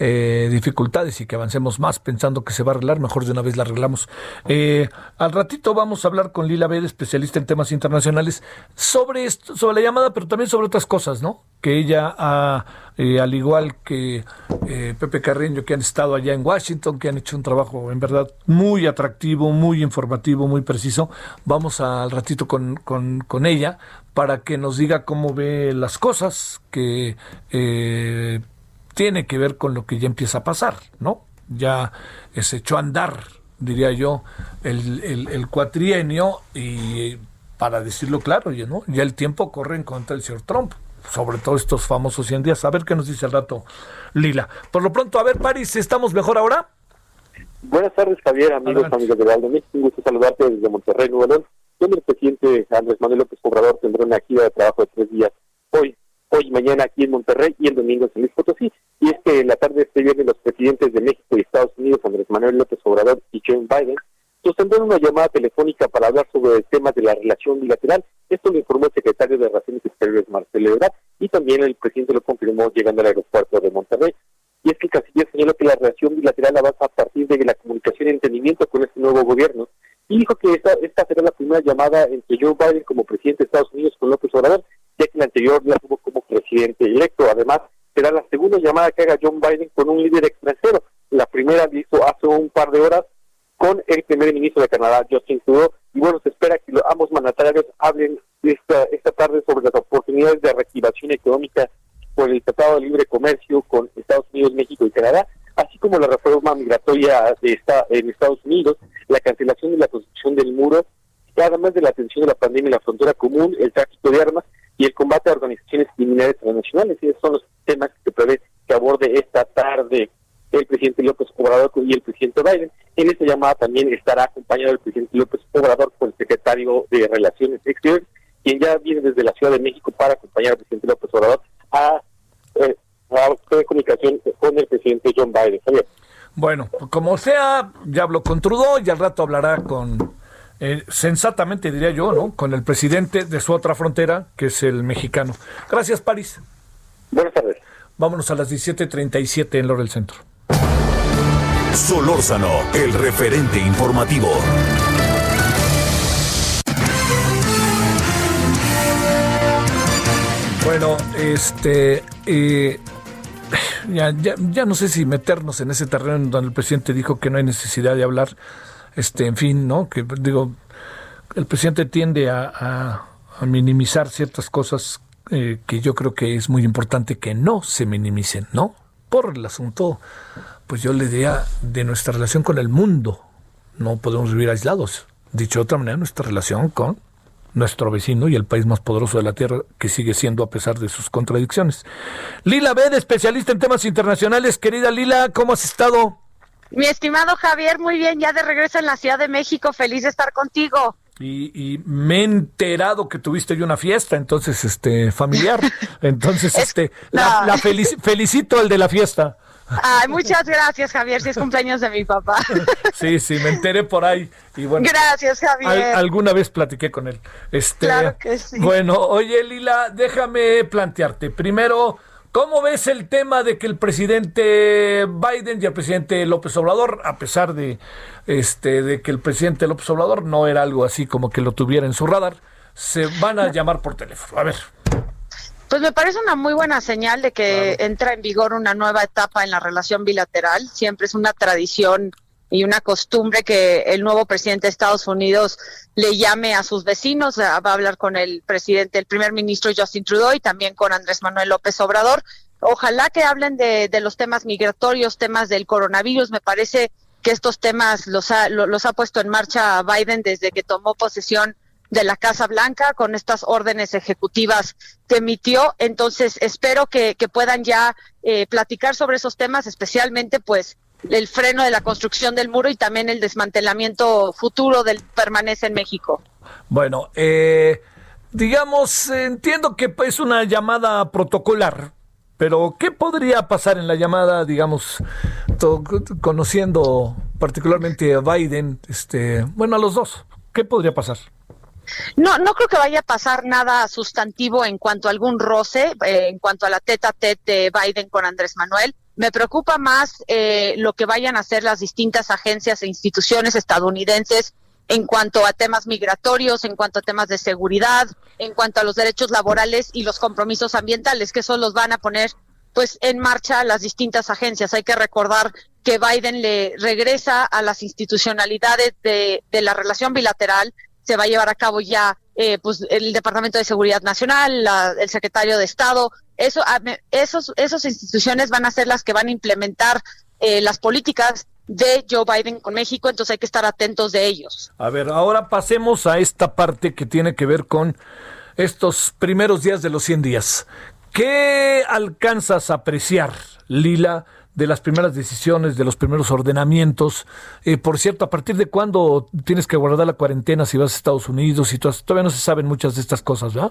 eh, dificultades y que avancemos más pensando que se va a arreglar, mejor de una vez la arreglamos. Eh, al ratito vamos a hablar con Lila Bede, especialista en temas internacionales, sobre esto, sobre la llamada, pero también sobre otras cosas, ¿no? Que ella, ha, eh, al igual que Pepe Carreño, que han estado allá en Washington, que han hecho un trabajo en verdad muy atractivo, muy informativo, muy preciso, vamos al ratito con, con, con ella para que nos diga cómo ve las cosas, que tiene que ver con lo que ya empieza a pasar, ¿no? Ya se echó a andar, diría yo, el, el, cuatrienio y para decirlo claro, ya, ¿no? ya el tiempo corre en contra del señor Trump, sobre todo estos famosos 100 días. A ver qué nos dice el rato Lila. Por lo pronto, a ver, París, ¿estamos mejor ahora? Buenas tardes, Javier, amigos, amigos de Valdo Un gusto saludarte desde Monterrey, Nuevo León. Donde el presidente Andrés Manuel López Obrador tendrá una gira de trabajo de tres días hoy, hoy y mañana aquí en Monterrey y el domingo en San Luis Potosí. Y es que en la tarde de este viernes los presidentes de México y Estados Unidos, Andrés Manuel López Obrador y Joe Biden, sostendrán una llamada telefónica para hablar sobre el tema de la relación bilateral. Esto lo informó el secretario de Relaciones Exteriores, Marcelo Ebrard, y también el presidente lo confirmó llegando al aeropuerto de Monterrey. Y es que canciller señaló que la relación bilateral avanza a partir de la comunicación y entendimiento con este nuevo gobierno y dijo que esta, esta será la primera llamada entre Joe Biden como presidente de Estados Unidos con López Obrador, ya que la anterior la tuvo como presidente electo. Además, será la segunda llamada que haga John Biden con un líder extranjero. La primera la hizo hace un par de horas con el primer ministro de Canadá, Justin Trudeau. Y bueno, se espera que ambos mandatarios hablen esta, esta tarde sobre las oportunidades de reactivación económica por el Tratado de Libre Comercio con Estados Unidos, México y Canadá, así como la reforma migratoria de esta, en Estados Unidos, la cancelación de la construcción del muro, además de la atención de la pandemia en la frontera común, el tráfico de armas y el combate a organizaciones criminales transnacionales. Y esos son los temas que prevé que aborde esta tarde el presidente López Obrador y el presidente Biden. En esta llamada también estará acompañado el presidente López Obrador con el secretario de Relaciones Exteriores, quien ya viene desde la Ciudad de México para acompañar al presidente López Obrador a, eh, a comunicación con el presidente John Biden. Bueno, como sea, ya habló con Trudeau y al rato hablará con, eh, sensatamente diría yo, ¿no? Con el presidente de su otra frontera, que es el mexicano. Gracias, París. Buenas tardes. Vámonos a las 17:37 en Lore del Centro. Solórzano, el referente informativo. Bueno, este. Eh, ya, ya, ya, no sé si meternos en ese terreno donde el presidente dijo que no hay necesidad de hablar, este, en fin, ¿no? Que digo, el presidente tiende a, minimizar ciertas cosas eh, que yo creo que es muy importante que no se minimicen, ¿no? Por el asunto, pues yo le diría de nuestra relación con el mundo. No podemos vivir aislados. Dicho de otra manera, nuestra relación con nuestro vecino y el país más poderoso de la Tierra, que sigue siendo a pesar de sus contradicciones. Lila Bed, especialista en temas internacionales. Querida Lila, ¿cómo has estado? Mi estimado Javier, muy bien, ya de regreso en la Ciudad de México, feliz de estar contigo. Y, me he enterado que tuviste yo una fiesta, entonces, este, familiar. Entonces, este, la, felicito el de la fiesta. Ay, muchas gracias, Javier, si es cumpleaños de mi papá. Sí, sí, me enteré por ahí. Y bueno, gracias, Javier. alguna vez platiqué con él. Este, claro que sí. Bueno, oye, Lila, déjame plantearte. Primero, ¿Cómo ves el tema de que el presidente Biden y el presidente López Obrador, a pesar de este de que el presidente López Obrador no era algo así como que lo tuviera en su radar, se van a llamar por teléfono? A ver. Pues me parece una muy buena señal de que entra en vigor una nueva etapa en la relación bilateral. Siempre es una tradición y una costumbre que el nuevo presidente de Estados Unidos le llame a sus vecinos, va a hablar con el presidente, el primer ministro Justin Trudeau y también con Andrés Manuel López Obrador. Ojalá que hablen de, los temas migratorios, temas del coronavirus. Me parece que estos temas los ha, los ha puesto en marcha Biden desde que tomó posesión de la Casa Blanca con estas órdenes ejecutivas que emitió. Entonces, espero que, puedan ya eh, platicar sobre esos temas, especialmente pues el freno de la construcción del muro y también el desmantelamiento futuro del permanece en México. Bueno, eh, digamos, entiendo que es una llamada protocolar, pero ¿qué podría pasar en la llamada, digamos, conociendo particularmente a Biden, este, bueno, a los dos? ¿Qué podría pasar? No, no creo que vaya a pasar nada sustantivo en cuanto a algún roce, eh, en cuanto a la teta tete de Biden con Andrés Manuel. Me preocupa más eh, lo que vayan a hacer las distintas agencias e instituciones estadounidenses en cuanto a temas migratorios, en cuanto a temas de seguridad, en cuanto a los derechos laborales y los compromisos ambientales, que eso los van a poner pues en marcha las distintas agencias. Hay que recordar que Biden le regresa a las institucionalidades de, de la relación bilateral, se va a llevar a cabo ya eh, pues el Departamento de Seguridad Nacional, el secretario de Estado, eso, esos, esas instituciones van a ser las que van a implementar eh, las políticas de Joe Biden con México, entonces hay que estar atentos de ellos. A ver, ahora pasemos a esta parte que tiene que ver con estos primeros días de los 100 días. ¿Qué alcanzas a apreciar, Lila, de las primeras decisiones, de los primeros ordenamientos. Eh, por cierto, ¿a partir de cuándo tienes que guardar la cuarentena si vas a Estados Unidos y todavía no se saben muchas de estas cosas, ¿verdad?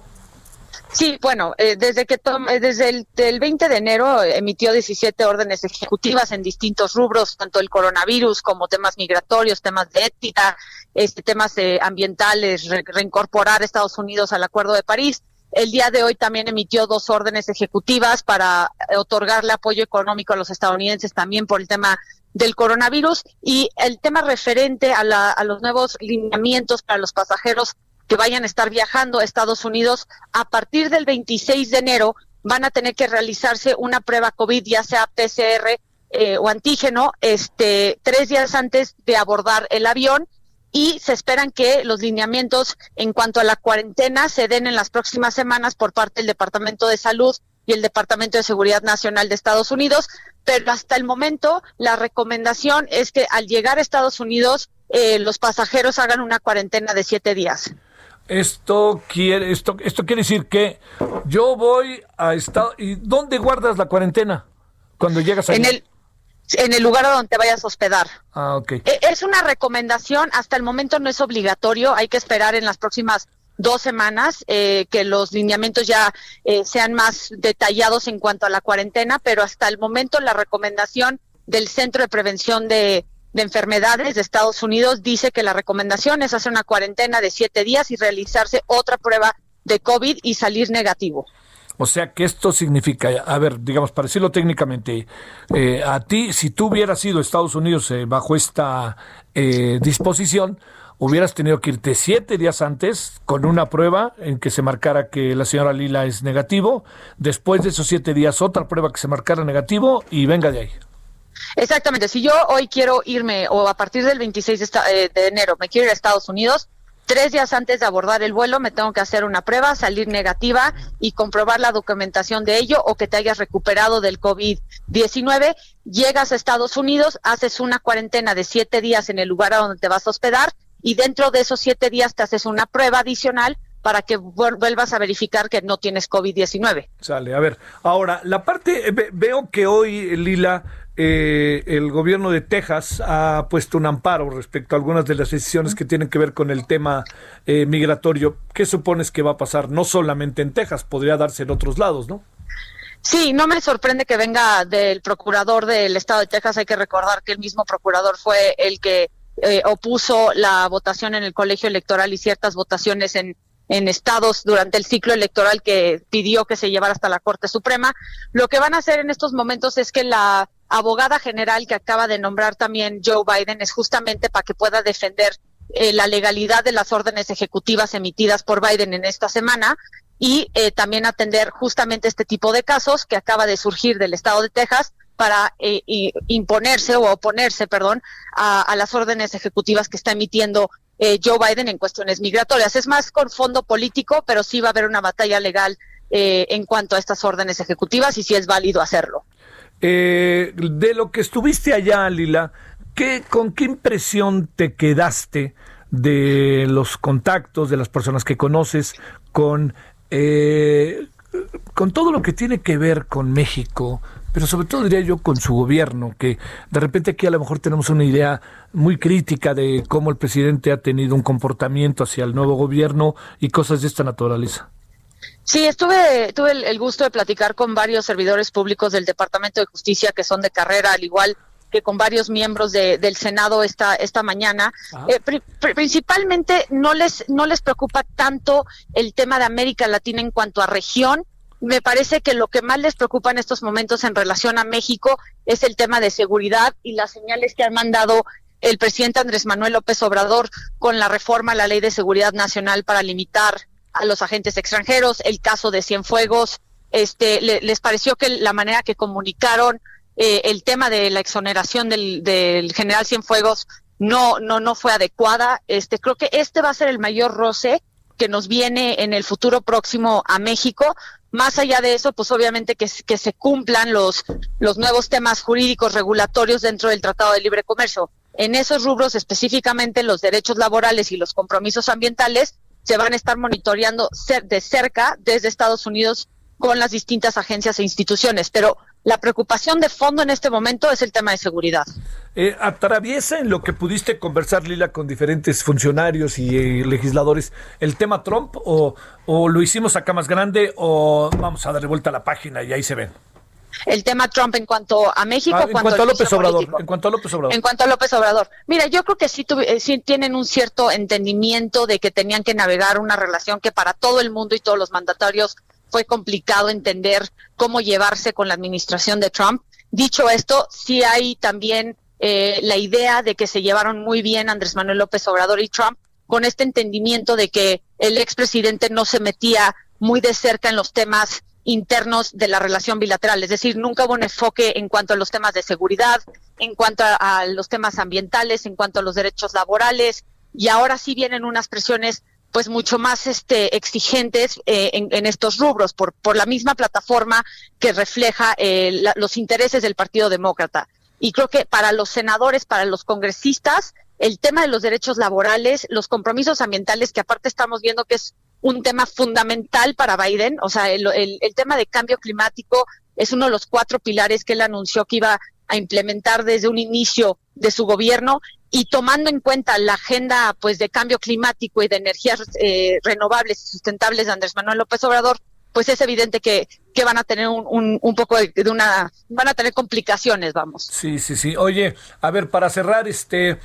Sí, bueno, eh, desde que eh, desde el, 20 de enero emitió 17 órdenes ejecutivas en distintos rubros, tanto el coronavirus como temas migratorios, temas de ética, este, temas ambientales, reincorporar Estados Unidos al Acuerdo de París. El día de hoy también emitió dos órdenes ejecutivas para otorgarle apoyo económico a los estadounidenses también por el tema del coronavirus. Y el tema referente a, a los nuevos lineamientos para los pasajeros que vayan a estar viajando a Estados Unidos a partir del 26 de enero van a tener que realizarse una prueba COVID, ya sea PCR eh, o antígeno, este, tres días antes de abordar el avión y se esperan que los lineamientos en cuanto a la cuarentena se den en las próximas semanas por parte del Departamento de Salud y el Departamento de Seguridad Nacional de Estados Unidos, pero hasta el momento la recomendación es que al llegar a Estados Unidos eh, los pasajeros hagan una cuarentena de siete días. Esto quiere, esto, esto quiere decir que yo voy a Estados ¿Y dónde guardas la cuarentena cuando llegas a En el en el lugar a donde te vayas a hospedar. Ah, ok. E, es una recomendación, hasta el momento no es obligatorio, hay que esperar en las próximas dos semanas eh, que los lineamientos ya eh, sean más detallados en cuanto a la cuarentena, pero hasta el momento la recomendación del Centro de Prevención de, de Enfermedades de Estados Unidos dice que la recomendación es hacer una cuarentena de siete días y realizarse otra prueba de COVID y salir negativo. O sea que esto significa, a ver, digamos, para decirlo técnicamente, eh, a ti, si tú hubieras ido a Estados Unidos eh, bajo esta eh, disposición, hubieras tenido que irte siete días antes con una prueba en que se marcara que la señora Lila es negativo, después de esos siete días otra prueba que se marcara negativo y venga de ahí. Exactamente, si yo hoy quiero irme o a partir del 26 de, de enero me quiero ir a Estados Unidos, Tres días antes de abordar el vuelo me tengo que hacer una prueba, salir negativa y comprobar la documentación de ello o que te hayas recuperado del COVID-19. Llegas a Estados Unidos, haces una cuarentena de siete días en el lugar a donde te vas a hospedar y dentro de esos siete días te haces una prueba adicional para que vuelvas a verificar que no tienes COVID-19. Sale, a ver, ahora, la parte, veo que hoy, Lila, eh, el gobierno de Texas ha puesto un amparo respecto a algunas de las decisiones que tienen que ver con el tema eh, migratorio. ¿Qué supones que va a pasar? No solamente en Texas, podría darse en otros lados, ¿no? Sí, no me sorprende que venga del procurador del estado de Texas. Hay que recordar que el mismo procurador fue el que eh, opuso la votación en el colegio electoral y ciertas votaciones en, en estados durante el ciclo electoral que pidió que se llevara hasta la Corte Suprema. Lo que van a hacer en estos momentos es que la abogada general que acaba de nombrar también Joe Biden es justamente para que pueda defender eh, la legalidad de las órdenes ejecutivas emitidas por Biden en esta semana y eh, también atender justamente este tipo de casos que acaba de surgir del estado de Texas para eh, imponerse o oponerse, perdón, a, las órdenes ejecutivas que está emitiendo Joe Biden en cuestiones migratorias. Es más con fondo político, pero sí va a haber una batalla legal en cuanto a estas órdenes ejecutivas y sí es válido hacerlo. de lo que estuviste allá, Lila, ¿Qué, ¿Con qué impresión te quedaste de los contactos, de las personas que conoces, con, eh, con todo lo que tiene que ver con México? Pero sobre todo diría yo con su gobierno, que de repente aquí a lo mejor tenemos una idea muy crítica de cómo el presidente ha tenido un comportamiento hacia el nuevo gobierno y cosas de esta naturaleza. Sí, estuve, tuve el, gusto de platicar con varios servidores públicos del Departamento de Justicia que son de carrera, al igual que con varios miembros del Senado esta, esta mañana. Eh, principalmente no les, no les preocupa tanto el tema de América Latina en cuanto a región. Me parece que lo que más les preocupa en estos momentos en relación a México es el tema de seguridad y las señales que han mandado el presidente Andrés Manuel López Obrador con la reforma a la Ley de Seguridad Nacional para limitar a los agentes extranjeros, el caso de Cienfuegos, este, les pareció que la manera que comunicaron eh, el tema de la exoneración del, del general Cienfuegos no, no, no fue adecuada. Este, creo que este va a ser el mayor roce que nos viene en el futuro próximo a México. Más allá de eso, pues obviamente que, se cumplan los nuevos temas jurídicos regulatorios dentro del Tratado de Libre Comercio. En esos rubros, específicamente los derechos laborales y los compromisos ambientales, se van a estar monitoreando de cerca desde Estados Unidos con las distintas agencias e instituciones. Pero la preocupación de fondo en este momento es el tema de seguridad. Eh, ¿Atraviesa en lo que pudiste conversar, Lila, con diferentes funcionarios y eh, legisladores el tema Trump o, lo hicimos acá más grande o vamos a darle vuelta a la página y ahí se ven? el tema Trump en cuanto a México. Ah, en cuanto, a López Obrador. En cuanto a López Obrador. En cuanto a López Obrador. Mira, yo creo que sí, eh, sí, tienen un cierto entendimiento de que tenían que navegar una relación que para todo el mundo y todos los mandatarios fue complicado entender cómo llevarse con la administración de Trump. Dicho esto, sí hay también eh, la idea de que se llevaron muy bien Andrés Manuel López Obrador y Trump con este entendimiento de que el expresidente no se metía muy de cerca en los temas internos de la relación bilateral, es decir, nunca hubo un enfoque en cuanto a los temas de seguridad, en cuanto a los temas ambientales, en cuanto a los derechos laborales, y ahora sí vienen unas presiones pues mucho más este exigentes eh, en, estos rubros por por la misma plataforma que refleja eh, los intereses del Partido Demócrata. Y creo que para los senadores para los congresistas el tema de los derechos laborales los compromisos ambientales que aparte estamos viendo que es un tema fundamental para Biden o sea el, el, el tema de cambio climático es uno de los cuatro pilares que él anunció que iba a implementar desde un inicio de su gobierno y tomando en cuenta la agenda pues de cambio climático y de energías eh, renovables y sustentables de Andrés Manuel López Obrador, pues es evidente que, que van a tener un, un, poco de, una, van a tener complicaciones, vamos. Sí, sí, sí. Oye, a ver, para cerrar, este,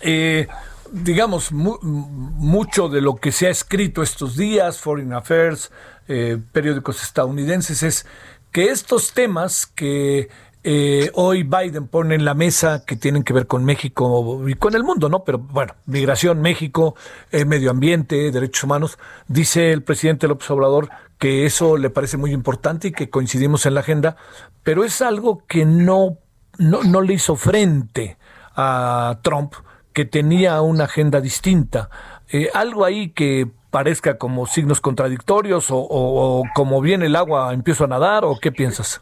eh, digamos, mucho de lo que se ha escrito estos días, Foreign Affairs, eh, periódicos estadounidenses, es que estos temas que eh, hoy Biden pone en la mesa que tienen que ver con México y con el mundo, ¿no? Pero bueno, migración, México, eh, medio ambiente, derechos humanos. Dice el presidente López Obrador que eso le parece muy importante y que coincidimos en la agenda, pero es algo que no, no, no le hizo frente a Trump, que tenía una agenda distinta. Eh, algo ahí que parezca como signos contradictorios o, como viene el agua empiezo a nadar o qué piensas?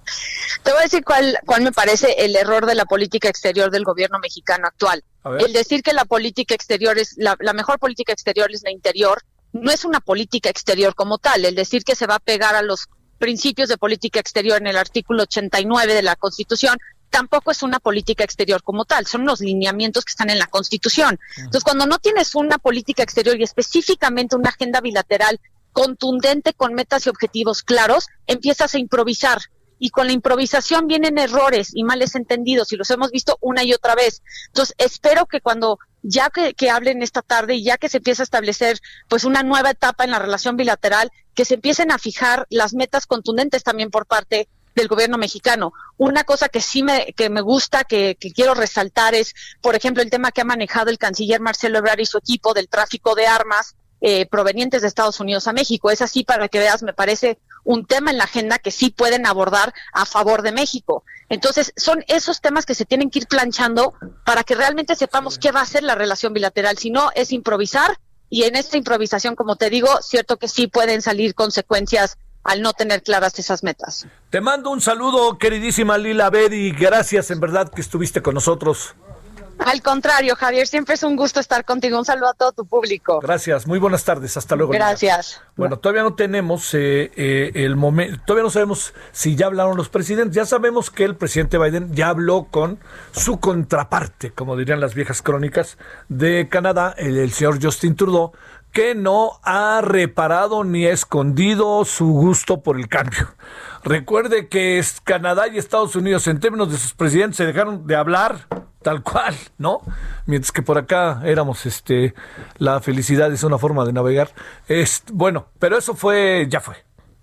Te voy a decir cuál, cuál me parece el error de la política exterior del gobierno mexicano actual. El decir que la política exterior es la, la mejor política exterior es la interior, no es una política exterior como tal. El decir que se va a pegar a los principios de política exterior en el artículo 89 de la Constitución tampoco es una política exterior como tal, son los lineamientos que están en la Constitución. Entonces, cuando no tienes una política exterior y específicamente una agenda bilateral contundente con metas y objetivos claros, empiezas a improvisar. y con la improvisación vienen errores y males entendidos y los hemos visto una y otra vez. Entonces, espero que cuando ya que, que, hablen esta tarde y ya que se empiece a establecer pues una nueva etapa en la relación bilateral, que se empiecen a fijar las metas contundentes también por parte del gobierno mexicano. Una cosa que sí me, que me gusta, que, que quiero resaltar es, por ejemplo, el tema que ha manejado el canciller Marcelo Ebrard y su equipo del tráfico de armas eh, provenientes de Estados Unidos a México. Es así para que veas, me parece un tema en la agenda que sí pueden abordar a favor de México. Entonces, son esos temas que se tienen que ir planchando para que realmente sepamos qué va a ser la relación bilateral. Si no, es improvisar y en esta improvisación, como te digo, cierto que sí pueden salir consecuencias al no tener claras esas metas. Te mando un saludo, queridísima Lila Bedi. Gracias en verdad que estuviste con nosotros. Al contrario, Javier, siempre es un gusto estar contigo. Un saludo a todo tu público. Gracias, muy buenas tardes, hasta luego. Gracias. Bueno, todavía no tenemos eh, eh, el momento, todavía no sabemos si ya hablaron los presidentes. Ya sabemos que el presidente Biden ya habló con su contraparte, como dirían las viejas crónicas, de Canadá, el señor Justin Trudeau, que no ha reparado ni escondido su gusto por el cambio. Recuerde que Canadá y Estados Unidos, en términos de sus presidentes, se dejaron de hablar tal cual, ¿no? Mientras que por acá éramos, este, la felicidad es una forma de navegar. Es, bueno, pero eso fue, ya fue.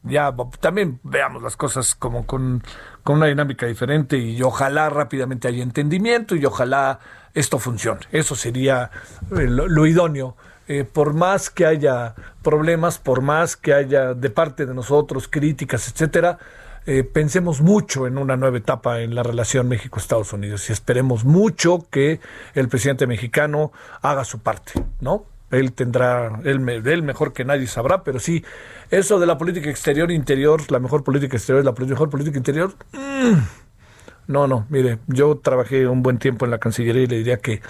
Ya también veamos las cosas como con, con una dinámica diferente y ojalá rápidamente haya entendimiento y ojalá esto funcione. Eso sería eh, lo idóneo eh, por más que haya problemas, por más que haya de parte de nosotros críticas, etcétera, eh, pensemos mucho en una nueva etapa en la relación México-Estados Unidos y esperemos mucho que el presidente mexicano haga su parte, ¿no? Él tendrá, él, él mejor que nadie sabrá, pero sí, eso de la política exterior interior, la mejor política exterior, la mejor política interior, mm, no, no, mire, yo trabajé un buen tiempo en la Cancillería y le diría que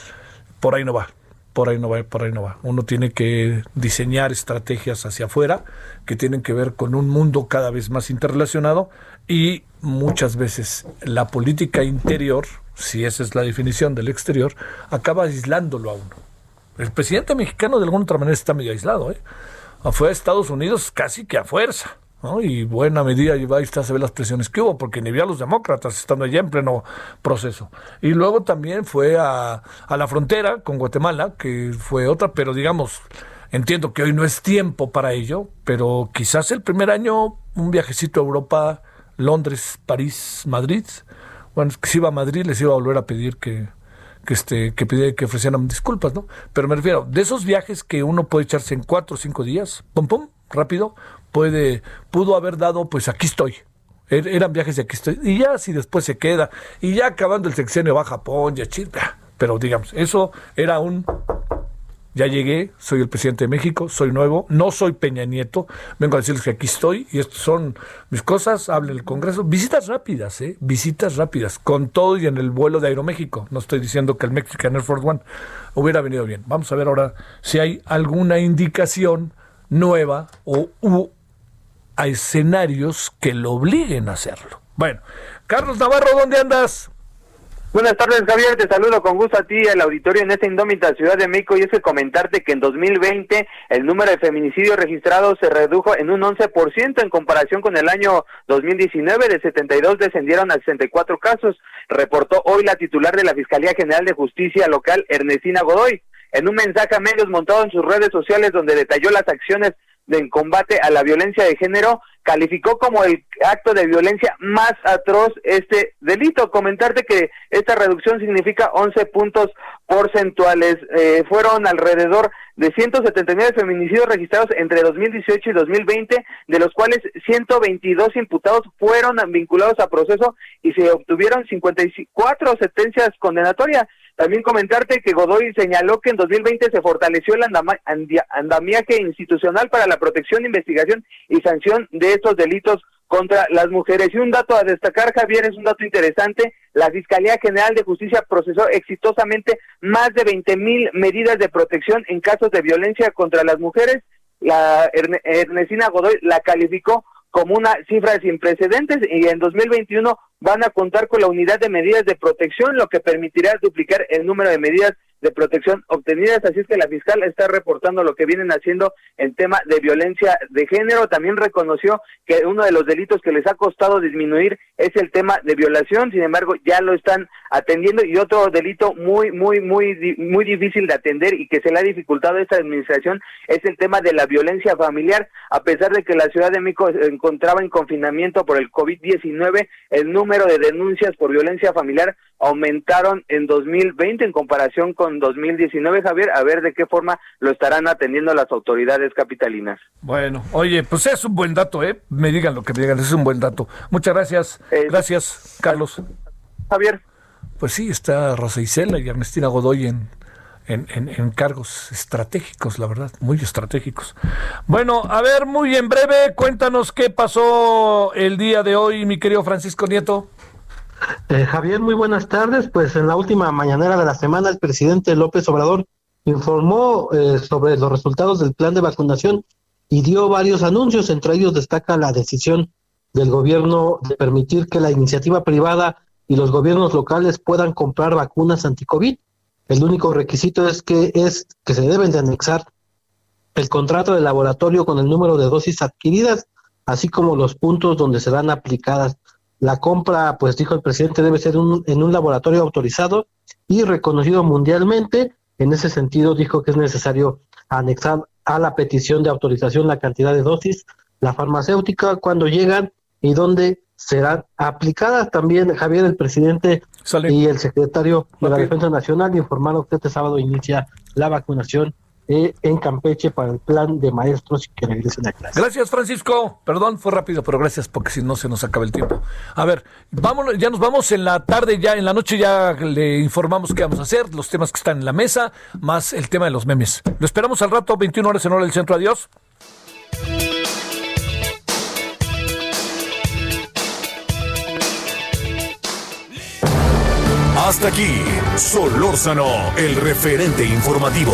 por ahí no va por ahí no va, por ahí no va. Uno tiene que diseñar estrategias hacia afuera que tienen que ver con un mundo cada vez más interrelacionado y muchas veces la política interior, si esa es la definición del exterior, acaba aislándolo a uno. El presidente mexicano de alguna otra manera está medio aislado, ¿eh? Fue a Estados Unidos casi que a fuerza. Y buena medida, ahí está, se ve las presiones que hubo, porque ni vi a los demócratas estando allá en pleno proceso. Y luego también fue a, a la frontera con Guatemala, que fue otra, pero digamos, entiendo que hoy no es tiempo para ello, pero quizás el primer año un viajecito a Europa, Londres, París, Madrid. Bueno, si iba a Madrid les iba a volver a pedir que, que este que pide que ofrecieran disculpas, ¿no? Pero me refiero, de esos viajes que uno puede echarse en cuatro o cinco días, pum pum, rápido, puede, pudo haber dado, pues aquí estoy. Er, eran viajes de aquí estoy. Y ya si después se queda, y ya acabando el sexenio va a Japón, ya chita. Pero digamos, eso era un ya llegué, soy el presidente de México, soy nuevo, no soy Peña Nieto, vengo a decirles que aquí estoy y estas son mis cosas, hable el Congreso, visitas rápidas, ¿eh? visitas rápidas, con todo y en el vuelo de Aeroméxico, no estoy diciendo que el Mexican Air Force One hubiera venido bien. Vamos a ver ahora si hay alguna indicación nueva o a escenarios que lo obliguen a hacerlo. Bueno, Carlos Navarro, ¿dónde andas? Buenas tardes, Javier. Te saludo con gusto a ti al auditorio en esta indómita Ciudad de México. Y es que comentarte que en 2020 el número de feminicidios registrados se redujo en un 11% en comparación con el año 2019. De 72 descendieron a 64 casos. Reportó hoy la titular de la Fiscalía General de Justicia Local, Ernestina Godoy. En un mensaje a medios montado en sus redes sociales donde detalló las acciones en combate a la violencia de género calificó como el acto de violencia más atroz este delito. Comentarte que esta reducción significa 11 puntos porcentuales. Eh, fueron alrededor de 179 feminicidios registrados entre 2018 y 2020, de los cuales 122 imputados fueron vinculados a proceso y se obtuvieron 54 sentencias condenatorias. También comentarte que Godoy señaló que en 2020 se fortaleció el andamiaje institucional para la protección, investigación y sanción de estos delitos contra las mujeres. Y un dato a destacar, Javier, es un dato interesante. La Fiscalía General de Justicia procesó exitosamente más de 20 mil medidas de protección en casos de violencia contra las mujeres. La Ernestina Godoy la calificó como una cifra sin precedentes y en 2021 van a contar con la unidad de medidas de protección, lo que permitirá duplicar el número de medidas de protección obtenidas. Así es que la fiscal está reportando lo que vienen haciendo en tema de violencia de género. También reconoció que uno de los delitos que les ha costado disminuir es el tema de violación. Sin embargo, ya lo están atendiendo y otro delito muy, muy, muy, muy difícil de atender y que se le ha dificultado a esta administración es el tema de la violencia familiar. A pesar de que la Ciudad de México se encontraba en confinamiento por el COVID-19, el número de denuncias por violencia familiar aumentaron en 2020 en comparación con 2019, Javier, a ver de qué forma lo estarán atendiendo las autoridades capitalinas. Bueno, oye, pues es un buen dato, ¿eh? Me digan lo que me digan, es un buen dato. Muchas gracias. Eh, gracias, Carlos. Javier. Pues sí, está Rosa Isela y Ernestina Godoy en, en, en, cargos estratégicos, la verdad, muy estratégicos. Bueno, a ver, muy en breve, cuéntanos qué pasó el día de hoy, mi querido Francisco Nieto. Eh, Javier, muy buenas tardes. Pues en la última mañanera de la semana, el presidente López Obrador informó eh, sobre los resultados del plan de vacunación y dio varios anuncios. Entre ellos destaca la decisión del gobierno de permitir que la iniciativa privada y los gobiernos locales puedan comprar vacunas anti-COVID. El único requisito es que es que se deben de anexar el contrato de laboratorio con el número de dosis adquiridas, así como los puntos donde se dan aplicadas. La compra, pues dijo el presidente, debe ser en un laboratorio autorizado y reconocido mundialmente. En ese sentido, dijo que es necesario anexar a la petición de autorización la cantidad de dosis, la farmacéutica, cuando llegan y dónde serán aplicadas. También Javier, el presidente y el secretario de la Defensa Nacional informaron que este sábado inicia la vacunación eh, en Campeche para el plan de maestros y que regresen a clase. Gracias, Francisco. Perdón, fue rápido, pero gracias porque si no se nos acaba el tiempo. A ver, vámonos, ya nos vamos en la tarde, ya en la noche ya le informamos qué vamos a hacer, los temas que están en la mesa, más el tema de los memes. Lo esperamos al rato, 21 horas en hora del centro. Adiós. Hasta aquí, Solórzano, el referente informativo.